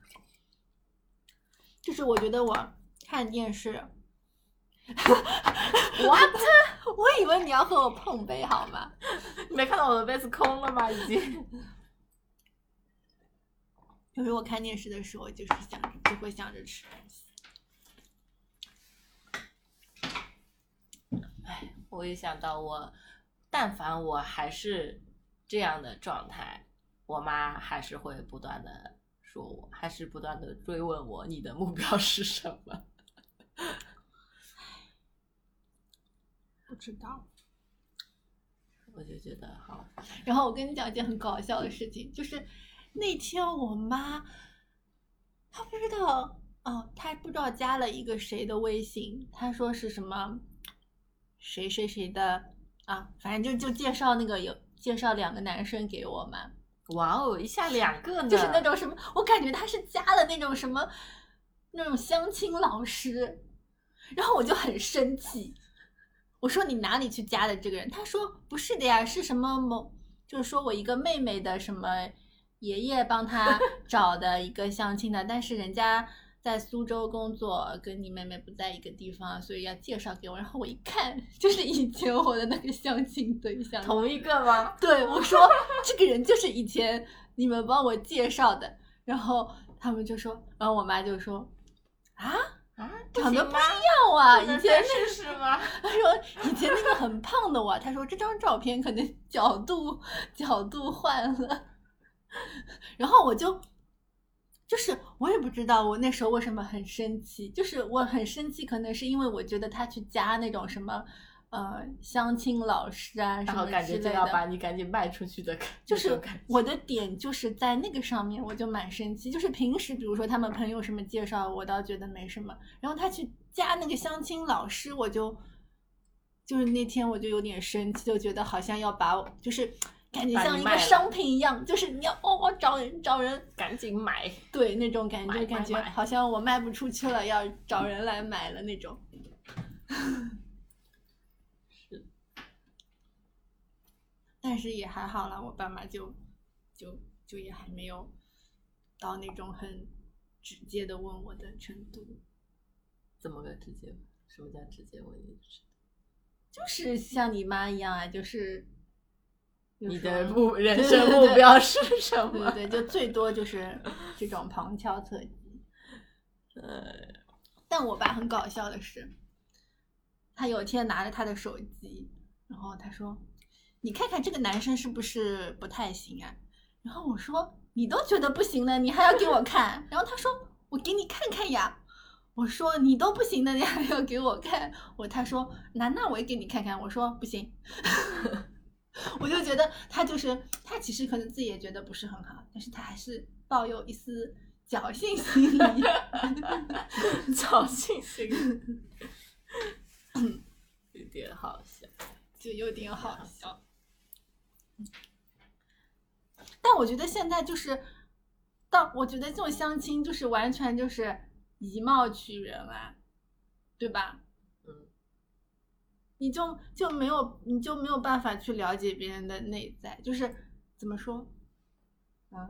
Speaker 1: 就是我觉得我看电视，
Speaker 2: what？
Speaker 1: 我以为你要和我碰杯好吗？
Speaker 2: 没看到我的杯子空了吗？已经。
Speaker 1: 就是我看电视的时候，就是想着就会想着吃东西。
Speaker 2: 哎，我一想到我，但凡我还是这样的状态，我妈还是会不断的。说我还是不断的追问我，你的目标是什么？
Speaker 1: 不知道，
Speaker 2: 我就觉得好。
Speaker 1: 然后我跟你讲一件很搞笑的事情，就是那天我妈，她不知道哦，她不知道加了一个谁的微信，她说是什么谁谁谁的啊，反正就就介绍那个有介绍两个男生给我嘛。
Speaker 2: 哇哦，一下两个呢，
Speaker 1: 就是那种什么，我感觉他是加了那种什么，那种相亲老师，然后我就很生气，我说你哪里去加的这个人？他说不是的呀，是什么某，就是说我一个妹妹的什么爷爷帮他 找的一个相亲的，但是人家。在苏州工作，跟你妹妹不在一个地方，所以要介绍给我。然后我一看，就是以前我的那个相亲对象，
Speaker 2: 同一个吗？
Speaker 1: 对，我说这个人就是以前你们帮我介绍的。然后他们就说，然后我妈就说，啊
Speaker 2: 啊，
Speaker 1: 长得不一样啊，以前
Speaker 2: 那是吗？
Speaker 1: 他说以前那个很胖的我，他说这张照片可能角度角度换了。然后我就。就是我也不知道我那时候为什么很生气，就是我很生气，可能是因为我觉得他去加那种什么，呃，相亲老师啊什么之类的，
Speaker 2: 感觉就要把你赶紧卖出去的，
Speaker 1: 就是我的点就是在那个上面，我就蛮生气。就是平时比如说他们朋友什么介绍，我倒觉得没什么，然后他去加那个相亲老师，我就就是那天我就有点生气，就觉得好像要把我就是。感觉像一个商品一样，就是你要哦哦找人找人
Speaker 2: 赶紧买，
Speaker 1: 对那种感觉，感觉好像我卖不出去了，要找人来买了那种。
Speaker 2: 是，
Speaker 1: 但是也还好啦，我爸妈就就就也还没有到那种很直接的问我的程度。
Speaker 2: 怎么个直接？什么叫直接问你？
Speaker 1: 就是像你妈一样啊，就是。
Speaker 2: 你的目人生目标是什
Speaker 1: 么？对对，就最多就是这种旁敲侧击。
Speaker 2: 呃，
Speaker 1: 但我爸很搞笑的是，他有一天拿着他的手机，然后他说：“你看看这个男生是不是不太行啊？”然后我说：“你都觉得不行了，你还要给我看？”然后他说：“我给你看看呀。”我说：“你都不行的，你还要给我看？”我他说：“那那我也给你看看。”我说：“不行。”我就觉得他就是他，其实可能自己也觉得不是很好，但是他还是抱有一丝侥幸心理，
Speaker 2: 侥幸心理，有点好笑，
Speaker 1: 就有点好 笑。但我觉得现在就是，到我觉得这种相亲就是完全就是以貌取人啊，对吧？你就就没有你就没有办法去了解别人的内在，就是怎么说，
Speaker 2: 啊，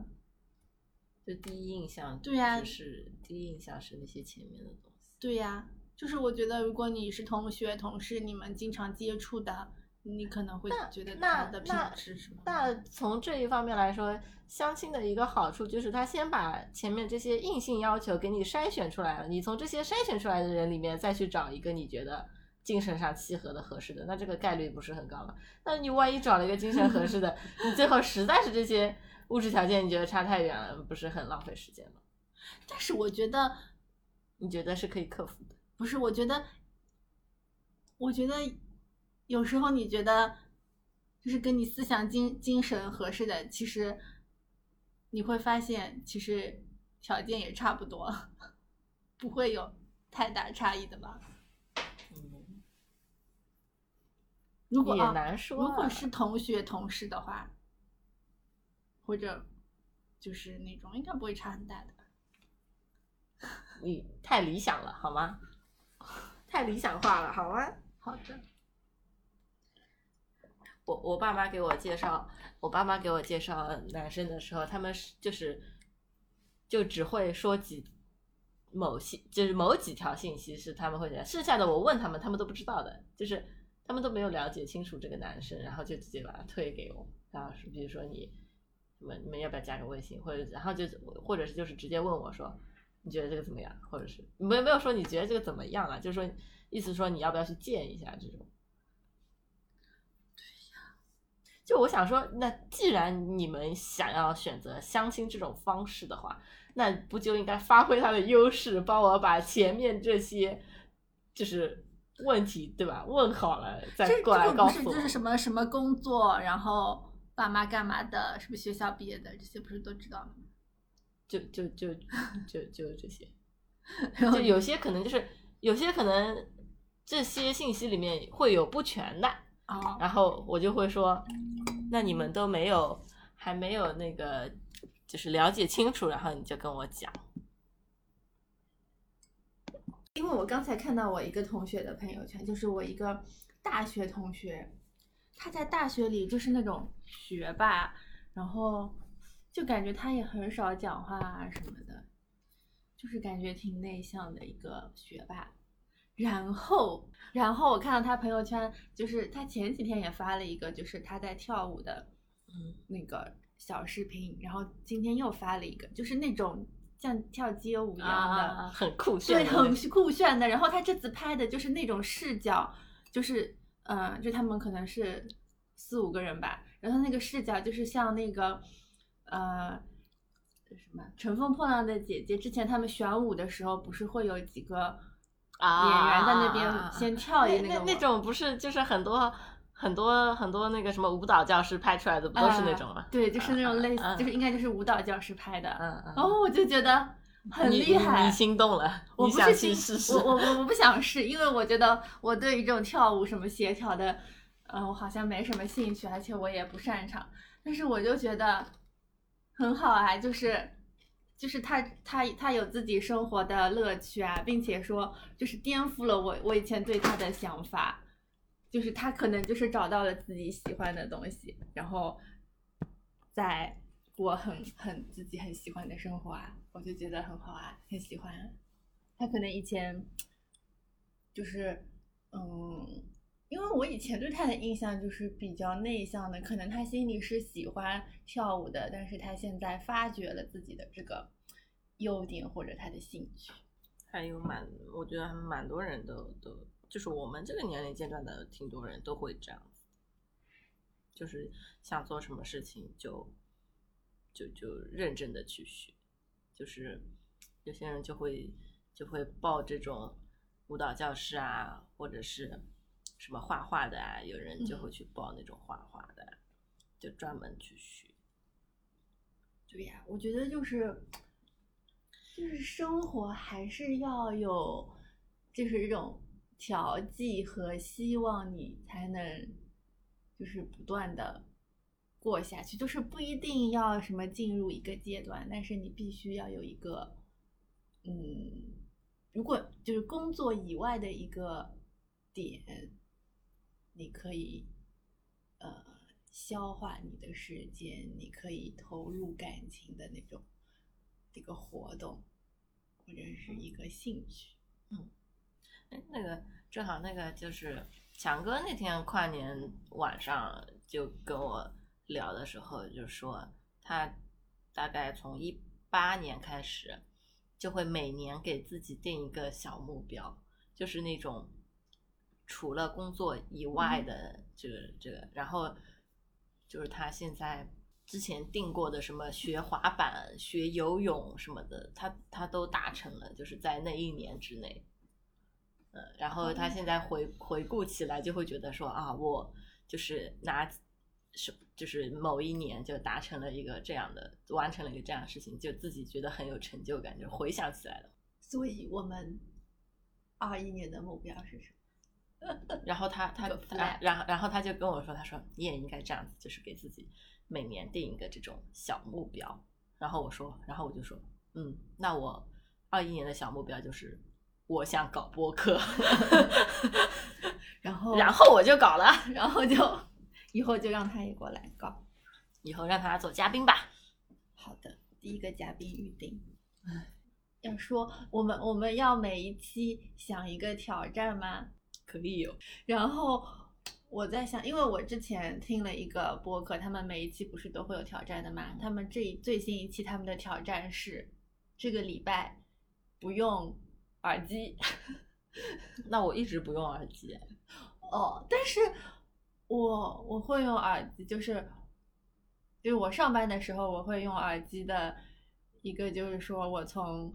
Speaker 2: 就第一印象，
Speaker 1: 对呀，
Speaker 2: 就是第一印象是那些前面的东西，
Speaker 1: 对呀，就是我觉得如果你是同学同事，你们经常接触的，你可能会觉得他的品质什么。
Speaker 2: 那从这一方面来说，相亲的一个好处就是他先把前面这些硬性要求给你筛选出来了，你从这些筛选出来的人里面再去找一个你觉得。精神上契合的合适的，那这个概率不是很高吗？那你万一找了一个精神合适的，你最后实在是这些物质条件你觉得差太远了，不是很浪费时间吗？
Speaker 1: 但是我觉得，
Speaker 2: 你觉得是可以克服的？
Speaker 1: 不是，我觉得，我觉得有时候你觉得就是跟你思想精精神合适的，其实你会发现其实条件也差不多，不会有太大差异的吧？如果啊，如果是同学同事的话，或者就是那种应该不会差很大的。
Speaker 2: 你太理想了，好吗？太理想化了，好吗？
Speaker 1: 好的。
Speaker 2: 我我爸妈给我介绍，我爸妈给我介绍男生的时候，他们是就是就只会说几某些，就是某几条信息是他们会讲，剩下的我问他们，他们都不知道的，就是。他们都没有了解清楚这个男生，然后就直接把他推给我。然后是比如说你，什么你们要不要加个微信，或者然后就或者是就是直接问我说，你觉得这个怎么样？或者是没没有说你觉得这个怎么样啊？就是说意思说你要不要去见一下这种。
Speaker 1: 对呀，
Speaker 2: 就我想说，那既然你们想要选择相亲这种方式的话，那不就应该发挥他的优势，帮我把前面这些就是。问题对吧？问好了再过来告诉
Speaker 1: 我。不是就是什么什么工作，然后爸妈干嘛的，是不是学校毕业的，这些不是都知道吗？
Speaker 2: 就就就就就这些，就有些可能就是有些可能这些信息里面会有不全的
Speaker 1: 啊，
Speaker 2: 然后我就会说，那你们都没有还没有那个就是了解清楚，然后你就跟我讲。
Speaker 1: 因为我刚才看到我一个同学的朋友圈，就是我一个大学同学，他在大学里就是那种学霸，然后就感觉他也很少讲话啊什么的，就是感觉挺内向的一个学霸。然后，然后我看到他朋友圈，就是他前几天也发了一个，就是他在跳舞的，嗯，那个小视频，然后今天又发了一个，就是那种。像跳街舞一样的，
Speaker 2: 很酷炫，
Speaker 1: 对，很酷炫的。然后他这次拍的就是那种视角，就是，嗯，就他们可能是四五个人吧。然后那个视角就是像那个，呃，什么《乘风破浪的姐姐》之前他们选舞的时候，不是会有几个演员在那边先跳一
Speaker 2: 那
Speaker 1: 那
Speaker 2: 种不是就是很多。很多很多那个什么舞蹈教师拍出来的不都是那种吗？
Speaker 1: 对，就是那种类似，就是应该就是舞蹈教师拍的。
Speaker 2: 嗯嗯。
Speaker 1: 然后我就觉得很厉害。
Speaker 2: 你心动了？
Speaker 1: 我不是
Speaker 2: 心，
Speaker 1: 我 我我不想试，因为我觉得我对于这种跳舞什么协调的，呃，我好像没什么兴趣，而且我也不擅长。但是我就觉得很好啊，就是就是他他他有自己生活的乐趣啊，并且说就是颠覆了我我以前对他的想法。就是他可能就是找到了自己喜欢的东西，然后在过很很自己很喜欢的生活啊，我就觉得很好啊，很喜欢。他可能以前就是嗯，因为我以前对他的印象就是比较内向的，可能他心里是喜欢跳舞的，但是他现在发掘了自己的这个优点或者他的兴趣。
Speaker 2: 还有蛮，我觉得蛮多人都都，就是我们这个年龄阶段的，挺多人都会这样子，就是想做什么事情就就就认真的去学，就是有些人就会就会报这种舞蹈教室啊，或者是。什么画画的啊？有人就会去报那种画画的，就专门去学。
Speaker 1: 对呀，我觉得就是，就是生活还是要有，就是这种调剂和希望，你才能就是不断的过下去。就是不一定要什么进入一个阶段，但是你必须要有一个，嗯，如果就是工作以外的一个点。你可以，呃，消化你的时间，你可以投入感情的那种，这个活动，或者是一个兴趣。
Speaker 2: 嗯，哎，那个正好那个就是强哥那天跨年晚上就跟我聊的时候，就说他大概从一八年开始，就会每年给自己定一个小目标，就是那种。除了工作以外的这个这个，然后就是他现在之前定过的什么学滑板、学游泳什么的，他他都达成了，就是在那一年之内。嗯，然后他现在回回顾起来，就会觉得说啊，我就是拿是就是某一年就达成了一个这样的，完成了一个这样的事情，就自己觉得很有成就感，就回想起来了。
Speaker 1: 所以我们二一年的目标是什么？
Speaker 2: 然后他他他，然后然后他就跟我说，他说你也应该这样子，就是给自己每年定一个这种小目标。然后我说，然后我就说，嗯，那我二一年的小目标就是我想搞播客，
Speaker 1: 然后
Speaker 2: 然后我就搞了，
Speaker 1: 然后就以后就让他也过来搞，
Speaker 2: 以后让他做嘉宾吧。
Speaker 1: 好的，第一个嘉宾预定。要说我们我们要每一期想一个挑战吗？
Speaker 2: 可以有，
Speaker 1: 然后我在想，因为我之前听了一个播客，他们每一期不是都会有挑战的嘛？他们这最新一期他们的挑战是这个礼拜不用耳机。
Speaker 2: 那我一直不用耳机。
Speaker 1: 哦，但是我我会用耳机，就是就是我上班的时候我会用耳机的一个，就是说我从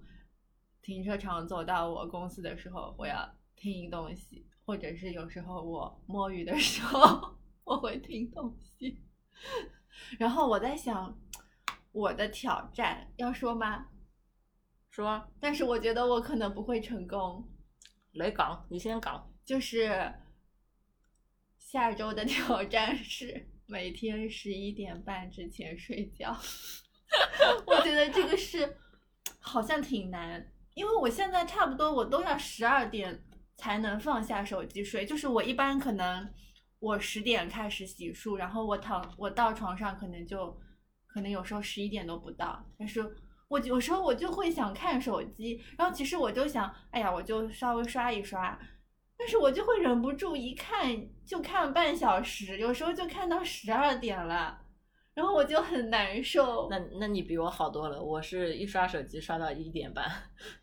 Speaker 1: 停车场走到我公司的时候，我要听东西。或者是有时候我摸鱼的时候，我会听东西。然后我在想，我的挑战要说吗？
Speaker 2: 说。
Speaker 1: 但是我觉得我可能不会成功。
Speaker 2: 来讲，你先讲。
Speaker 1: 就是下周的挑战是每天十一点半之前睡觉。我觉得这个是好像挺难，因为我现在差不多我都要十二点。才能放下手机睡，就是我一般可能我十点开始洗漱，然后我躺我到床上可能就可能有时候十一点都不到，但是我有时候我就会想看手机，然后其实我就想，哎呀，我就稍微刷一刷，但是我就会忍不住一看就看半小时，有时候就看到十二点了，然后我就很难受。
Speaker 2: 那那你比我好多了，我是一刷手机刷到一点半，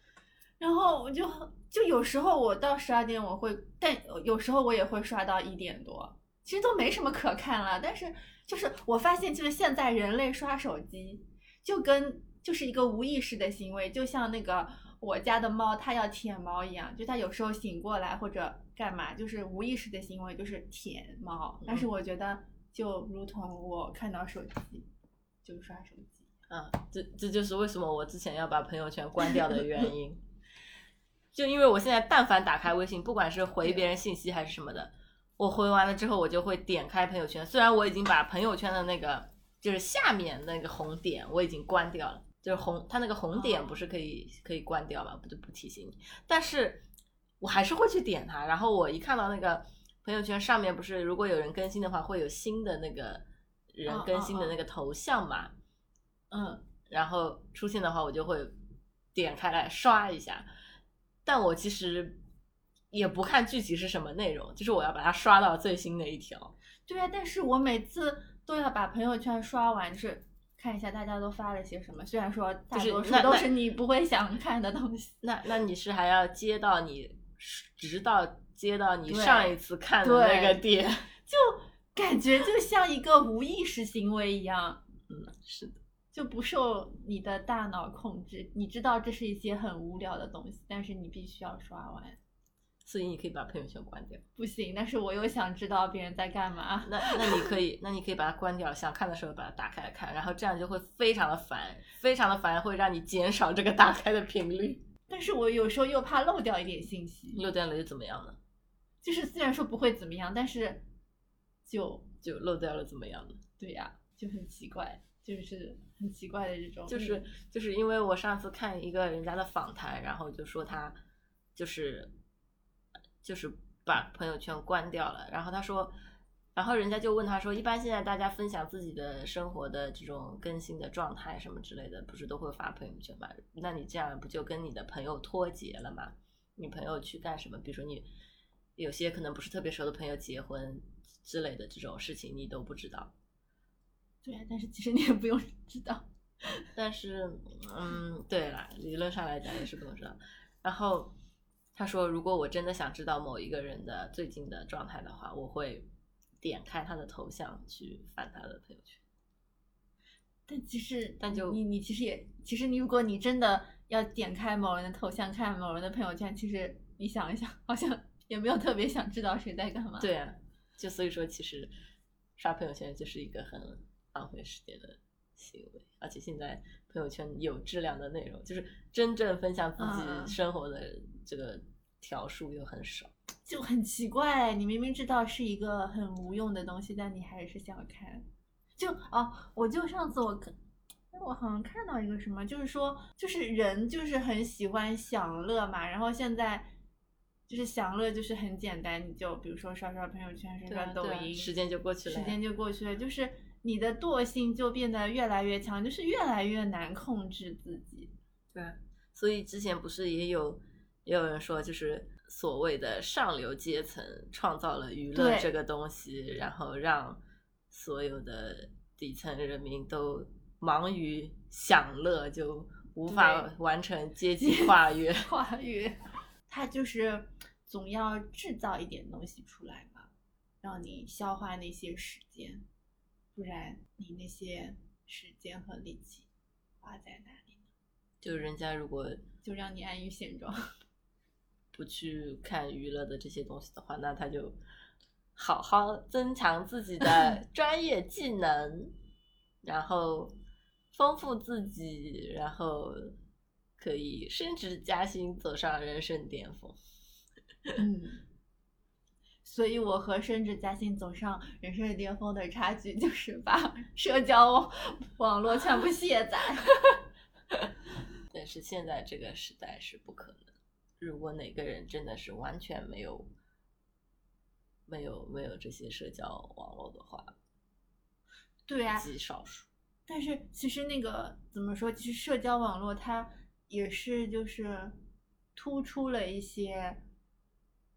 Speaker 1: 然后我就。就有时候我到十二点我会，但有时候我也会刷到一点多，其实都没什么可看了。但是就是我发现，就是现在人类刷手机就跟就是一个无意识的行为，就像那个我家的猫它要舔毛一样，就它有时候醒过来或者干嘛，就是无意识的行为就是舔猫。但是我觉得就如同我看到手机就刷手机，
Speaker 2: 嗯，这这就是为什么我之前要把朋友圈关掉的 原因。就因为我现在但凡打开微信，不管是回别人信息还是什么的，我回完了之后，我就会点开朋友圈。虽然我已经把朋友圈的那个就是下面那个红点我已经关掉了，就是红它那个红点不是可以可以关掉嘛，不就不提醒你。但是我还是会去点它。然后我一看到那个朋友圈上面不是如果有人更新的话，会有新的那个人更新的那个头像嘛，嗯，然后出现的话，我就会点开来刷一下。但我其实也不看具体是什么内容，就是我要把它刷到最新的一条。
Speaker 1: 对啊，但是我每次都要把朋友圈刷完，就是看一下大家都发了些什么。虽然说大多数都是你不会想看的东西。
Speaker 2: 那那你是还要接到你，直到接到你上一次看的那个点，
Speaker 1: 就感觉就像一个无意识行为一样。
Speaker 2: 嗯，是的。
Speaker 1: 就不受你的大脑控制，你知道这是一些很无聊的东西，但是你必须要刷完，
Speaker 2: 所以你可以把朋友圈关掉。
Speaker 1: 不行，但是我又想知道别人在干嘛。
Speaker 2: 那那你可以，那你可以把它关掉，想看的时候把它打开来看，然后这样就会非常的烦，非常的烦，会让你减少这个打开的频率。
Speaker 1: 但是我有时候又怕漏掉一点信息，
Speaker 2: 漏掉了又怎么样呢？
Speaker 1: 就是虽然说不会怎么样，但是就
Speaker 2: 就漏掉了怎么样呢？
Speaker 1: 对呀，就很奇怪。就是很奇怪的这种，
Speaker 2: 就是就是因为我上次看一个人家的访谈，然后就说他就是就是把朋友圈关掉了，然后他说，然后人家就问他说，一般现在大家分享自己的生活的这种更新的状态什么之类的，不是都会发朋友圈吗？那你这样不就跟你的朋友脱节了吗？你朋友去干什么？比如说你有些可能不是特别熟的朋友结婚之类的这种事情，你都不知道。
Speaker 1: 对，但是其实你也不用知道。
Speaker 2: 但是，嗯，对了，理论上来讲也是不用知道。然后他说，如果我真的想知道某一个人的最近的状态的话，我会点开他的头像去翻他的朋友圈。
Speaker 1: 但其实，
Speaker 2: 但就
Speaker 1: 你你其实也，其实你如果你真的要点开某人的头像看某人的朋友圈，其实你想一想，好像也没有特别想知道谁在干嘛。
Speaker 2: 对啊，就所以说，其实刷朋友圈就是一个很。浪费时间的行为，而且现在朋友圈有质量的内容，就是真正分享自己生活的这个条数又很少，
Speaker 1: 就很奇怪。你明明知道是一个很无用的东西，但你还是想看。就哦，我就上次我看，我好像看到一个什么，就是说，就是人就是很喜欢享乐嘛，然后现在就是享乐就是很简单，你就比如说刷刷朋友圈，刷刷抖音，
Speaker 2: 时间就过去了，
Speaker 1: 时间就过去了，就是。你的惰性就变得越来越强，就是越来越难控制自己。
Speaker 2: 对，所以之前不是也有也有人说，就是所谓的上流阶层创造了娱乐这个东西，然后让所有的底层人民都忙于享乐，就无法完成阶级 跨越。
Speaker 1: 跨越，他就是总要制造一点东西出来吧，让你消化那些时间。不然你那些时间和力气花在哪里呢？
Speaker 2: 就人家如果
Speaker 1: 就让你安于现状，
Speaker 2: 不去看娱乐的这些东西的话，那他就好好增强自己的 专业技能，然后丰富自己，然后可以升职加薪，走上人生巅峰。
Speaker 1: 嗯。所以，我和升职加薪、走上人生巅峰的差距，就是把 社交网络全部卸载。
Speaker 2: 但是现在这个时代是不可能。如果哪个人真的是完全没有、没有、没有这些社交网络的话，
Speaker 1: 对啊，
Speaker 2: 极少数。
Speaker 1: 但是其实那个怎么说？其实社交网络它也是就是突出了一些。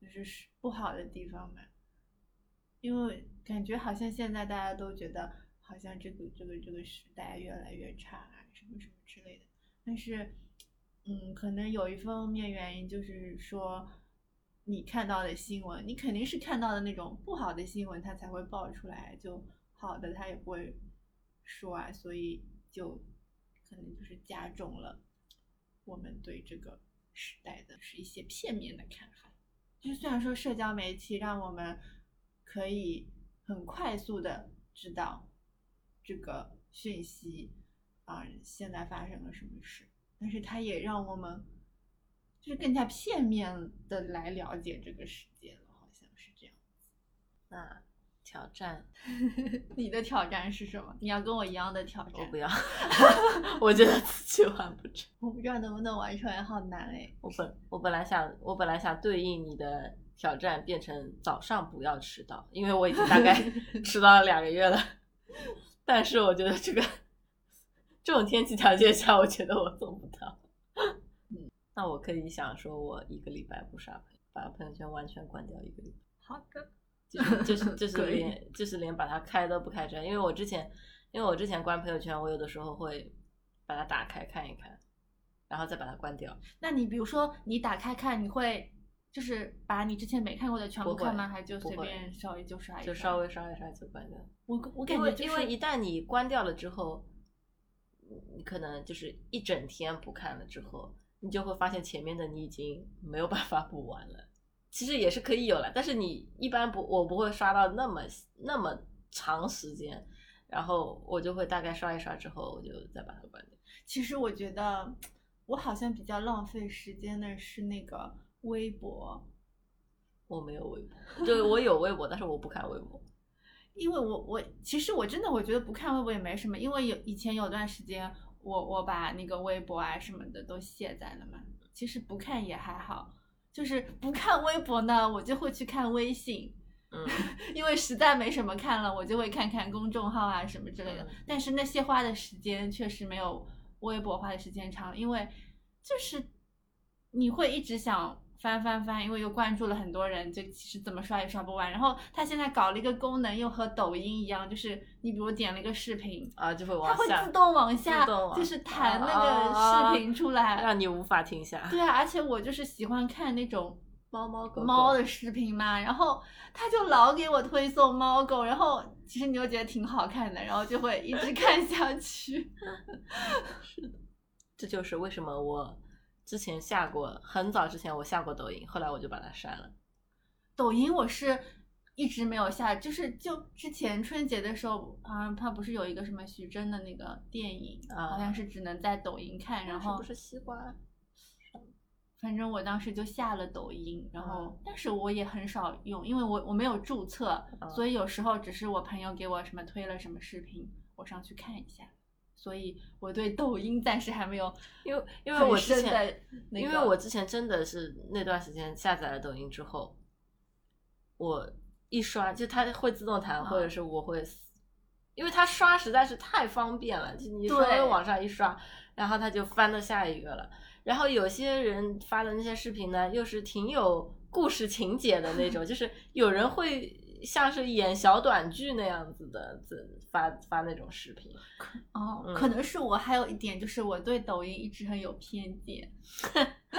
Speaker 1: 就是不好的地方吧，因为感觉好像现在大家都觉得好像这个这个这个时代越来越差啊，什么什么之类的。但是，嗯，可能有一方面原因就是说，你看到的新闻，你肯定是看到的那种不好的新闻，它才会爆出来，就好的它也不会说啊，所以就可能就是加重了我们对这个时代的是一些片面的看法。就是虽然说社交媒体让我们可以很快速的知道这个讯息啊，现在发生了什么事，但是它也让我们就是更加片面的来了解这个世界了，好像是这样子。
Speaker 2: 那挑战，
Speaker 1: 你的挑战是什么？你要跟我一样的挑战？
Speaker 2: 我不要，我觉得自己完不成。
Speaker 1: 我不知道能不能完成，好难哎。
Speaker 2: 我本我本来想，我本来想对应你的挑战变成早上不要迟到，因为我已经大概 迟到了两个月了。但是我觉得这个这种天气条件下，我觉得我做不到。嗯，那我可以想说，我一个礼拜不刷朋友。把朋友圈完全关掉一个礼拜。
Speaker 1: 好的，
Speaker 2: 就是就是 就是连就是连把它开都不开着，因为我之前因为我之前关朋友圈，我有的时候会把它打开看一看，然后再把它关掉。
Speaker 1: 那你比如说你打开看，你会就是把你之前没看过的全部看吗？还就随便稍微就刷一
Speaker 2: 就稍微刷一刷就关掉。
Speaker 1: 我我感觉
Speaker 2: 因为一旦你关掉了之后，你可能就是一整天不看了之后，你就会发现前面的你已经 没有办法补完了。其实也是可以有了，但是你一般不，我不会刷到那么那么长时间，然后我就会大概刷一刷之后，我就再把它关掉。
Speaker 1: 其实我觉得我好像比较浪费时间的是那个微博，
Speaker 2: 我没有微博，对我有微博，但是我不看微博，
Speaker 1: 因为我我其实我真的我觉得不看微博也没什么，因为有以前有段时间我我把那个微博啊什么的都卸载了嘛，其实不看也还好。就是不看微博呢，我就会去看微信，
Speaker 2: 嗯，
Speaker 1: 因为实在没什么看了，我就会看看公众号啊什么之类的。但是那些花的时间确实没有微博花的时间长，因为就是你会一直想。翻翻翻，因为又关注了很多人，就其实怎么刷也刷不完。然后他现在搞了一个功能，又和抖音一样，就是你比如点了一个视频
Speaker 2: 啊，就会往下
Speaker 1: 它会自动往下，就是弹那个视频出来，
Speaker 2: 让你无法停下。
Speaker 1: 对啊，而且我就是喜欢看那种
Speaker 2: 猫猫狗
Speaker 1: 猫的视频嘛，然后他就老给我推送猫狗，然后其实你又觉得挺好看的，然后就会一直看下去。
Speaker 2: 是的，这就是为什么我。之前下过，很早之前我下过抖音，后来我就把它删了。
Speaker 1: 抖音我是一直没有下，就是就之前春节的时候，啊，它不是有一个什么徐峥的那个电影，好像是只能在抖音看，然后
Speaker 2: 不是西瓜，
Speaker 1: 反正我当时就下了抖音，然后但是我也很少用，因为我我没有注册，所以有时候只是我朋友给我什么推了什么视频，我上去看一下。所以我对抖音暂时还没有，
Speaker 2: 因为因为我之前，因为我之前真的是那段时间下载了抖音之后，我一刷就它会自动弹，或者是我会，因为它刷实在是太方便了，就你稍微往上一刷，然后它就翻到下一个了。然后有些人发的那些视频呢，又是挺有故事情节的那种，就是有人会。像是演小短剧那样子的，发发那种视频。
Speaker 1: 哦，可能是我还有一点，就是我对抖音一直很有偏见，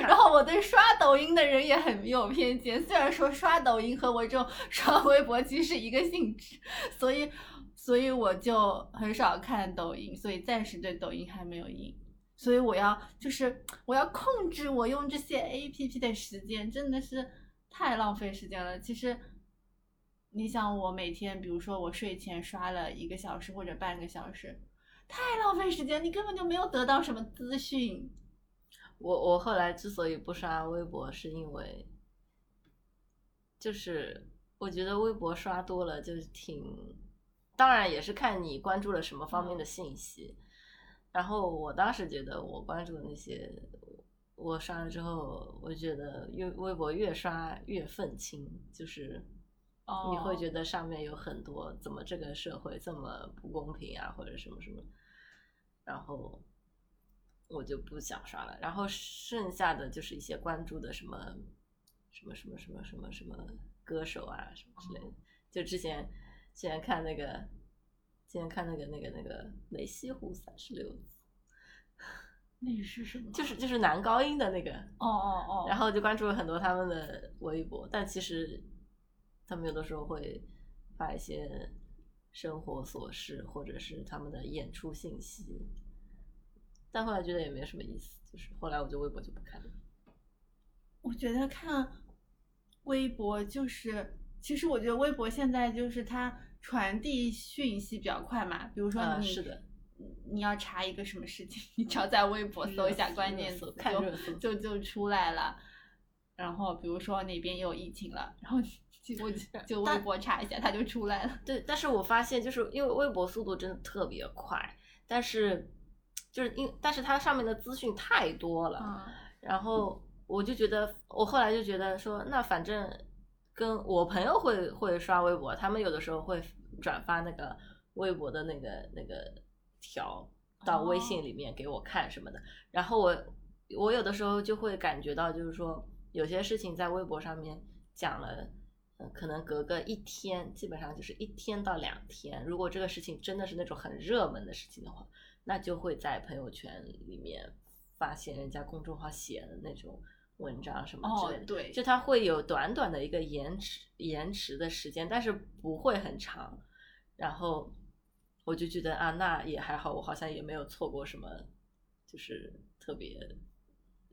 Speaker 1: 然后我对刷抖音的人也很有偏见。虽然说刷抖音和我这种 刷微博其实是一个性质，所以所以我就很少看抖音，所以暂时对抖音还没有瘾。所以我要就是我要控制我用这些 A P P 的时间，真的是太浪费时间了。其实。你想我每天，比如说我睡前刷了一个小时或者半个小时，太浪费时间，你根本就没有得到什么资讯。
Speaker 2: 我我后来之所以不刷微博，是因为，就是我觉得微博刷多了就是挺，当然也是看你关注了什么方面的信息。然后我当时觉得我关注的那些，我刷了之后，我觉得越微博越刷越愤青，就是。你会觉得上面有很多怎么这个社会这么不公平啊，或者什么什么，然后我就不想刷了。然后剩下的就是一些关注的什么什么什么什么什么什么歌手啊什么之类的。就之前之前看那个，之前看那个那个那个梅西湖三十六子，
Speaker 1: 那是什么？
Speaker 2: 就是就是男高音的那个。
Speaker 1: 哦哦哦。
Speaker 2: 然后就关注了很多他们的微博，但其实。他们有的时候会发一些生活琐事，或者是他们的演出信息，但后来觉得也没什么意思，就是后来我就微博就不看了。
Speaker 1: 我觉得看微博就是，其实我觉得微博现在就是它传递讯息比较快嘛，比如说你
Speaker 2: 是的，
Speaker 1: 你要查一个什么事情，你只要在微博搜一下关键词，就就就出来了。然后比如说哪边有疫情了，然后。我就微博查一下，它就出来了。
Speaker 2: 对，但是我发现就是因为微博速度真的特别快，但是就是因但是它上面的资讯太多了，然后我就觉得，我后来就觉得说，那反正跟我朋友会会刷微博，他们有的时候会转发那个微博的那个那个条到微信里面给我看什么的，然后我我有的时候就会感觉到就是说。有些事情在微博上面讲了，嗯，可能隔个一天，基本上就是一天到两天。如果这个事情真的是那种很热门的事情的话，那就会在朋友圈里面发现人家公众号写的那种文章什么之类的。
Speaker 1: 对，
Speaker 2: 就它会有短短的一个延迟延迟的时间，但是不会很长。然后我就觉得啊，那也还好，我好像也没有错过什么，就是特别。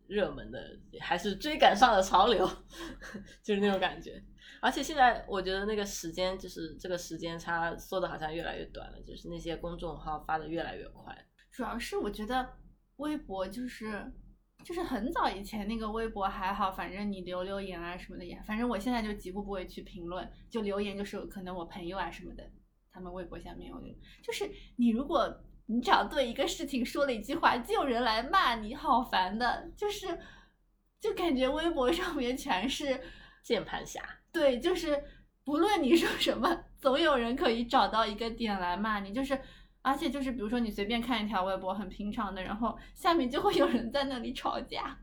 Speaker 2: 热门的还是追赶上了潮流，就是那种感觉。而且现在我觉得那个时间就是这个时间差缩的好像越来越短了，就是那些公众号发的越来越快。
Speaker 1: 主要是我觉得微博就是就是很早以前那个微博还好，反正你留留言啊什么的也，反正我现在就几乎不会去评论，就留言就是可能我朋友啊什么的，他们微博下面我就，就是你如果。你只要对一个事情说了一句话，就有人来骂你，好烦的。就是，就感觉微博上面全是
Speaker 2: 键盘侠。
Speaker 1: 对，就是不论你说什么，总有人可以找到一个点来骂你。就是，而且就是，比如说你随便看一条微博，很平常的，然后下面就会有人在那里吵架。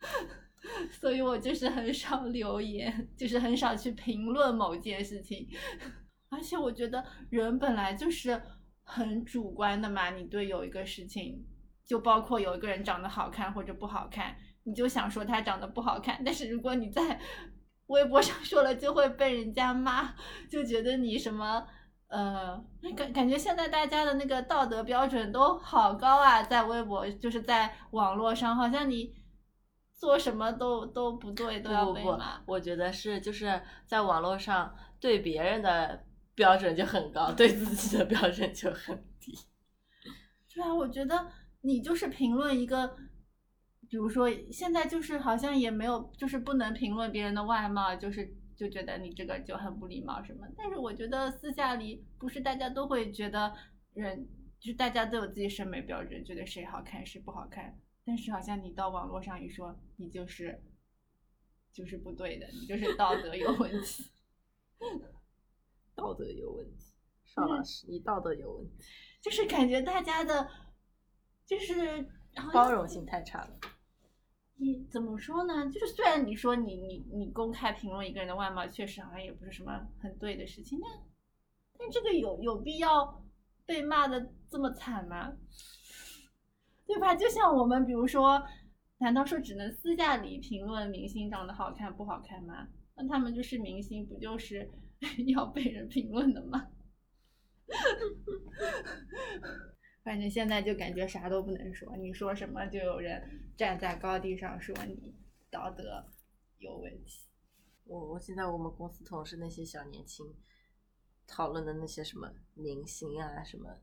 Speaker 1: 所以我就是很少留言，就是很少去评论某件事情。而且我觉得人本来就是。很主观的嘛，你对有一个事情，就包括有一个人长得好看或者不好看，你就想说他长得不好看，但是如果你在 微博上说了，就会被人家骂，就觉得你什么，呃，感感觉现在大家的那个道德标准都好高啊，在微博就是在网络上，好像你做什么都都不对，都要被骂。
Speaker 2: 我觉得是就是在网络上对别人的。标准就很高，对自己的标准就很低。
Speaker 1: 对啊，我觉得你就是评论一个，比如说现在就是好像也没有，就是不能评论别人的外貌，就是就觉得你这个就很不礼貌什么。但是我觉得私下里不是大家都会觉得人，就是大家都有自己审美标准，觉得谁好看谁不好看。但是好像你到网络上一说，你就是就是不对的，你就是道德有问题。
Speaker 2: 道德有问题，邵老师，你道德有问题，
Speaker 1: 就是感觉大家的，就是
Speaker 2: 包容性太差了。
Speaker 1: 你怎么说呢？就是虽然你说你你你公开评论一个人的外貌，确实好像也不是什么很对的事情，但但这个有有必要被骂的这么惨吗？对吧？就像我们比如说，难道说只能私下里评论明星长得好看不好看吗？那他们就是明星，不就是？要被人评论的吗？反正现在就感觉啥都不能说，你说什么就有人站在高地上说你道德有问题。
Speaker 2: 我我现在我们公司同事那些小年轻讨论的那些什么明星啊，什么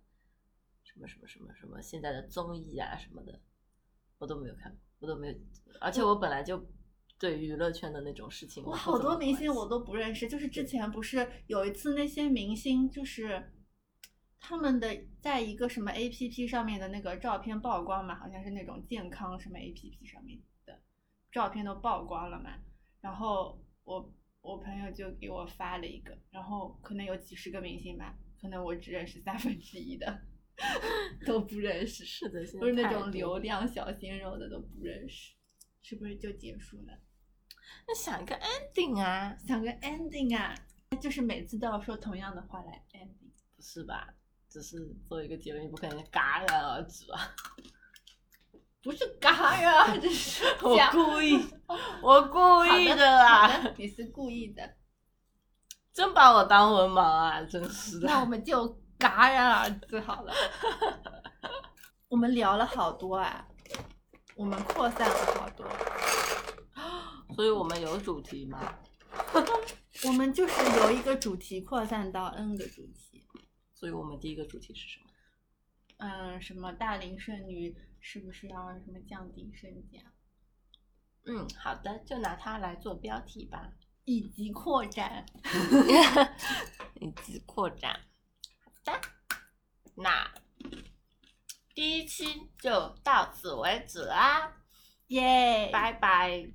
Speaker 2: 什么什么什么什么现在的综艺啊什么的，我都没有看，我都没有，而且我本来就。对娱乐圈的那种事情，
Speaker 1: 我好多明星我都不认识。就是之前不是有一次那些明星，就是他们的在一个什么 A P P 上面的那个照片曝光嘛，好像是那种健康什么 A P P 上面的照片都曝光了嘛。然后我我朋友就给我发了一个，然后可能有几十个明星吧，可能我只认识三分之一的，都不认识。
Speaker 2: 是的，
Speaker 1: 都是那种流量小鲜肉的都不认识，是不是就结束了？
Speaker 2: 那想一个 ending 啊，
Speaker 1: 想个 ending 啊，就是每次都要说同样的话来 ending，
Speaker 2: 不是吧？只是做一个结论，不可能戛然而止啊。
Speaker 1: 不是戛然而止，是
Speaker 2: 我故意，我故意的啦。
Speaker 1: 你是故意的，
Speaker 2: 真把我当文盲啊！真是的。
Speaker 1: 那我们就戛然而止好了。我们聊了好多啊，我们扩散了好多。
Speaker 2: 所以我们有主题吗？
Speaker 1: 我们就是由一个主题扩散到 N 个主题。
Speaker 2: 所以我们第一个主题是什么？
Speaker 1: 嗯，什么大龄剩女是不是要什么降低身价？
Speaker 2: 嗯，好的，就拿它来做标题吧。
Speaker 1: 以及扩展。
Speaker 2: 以及扩展。好的，那第一期就到此为止啦。
Speaker 1: 耶，
Speaker 2: 拜拜。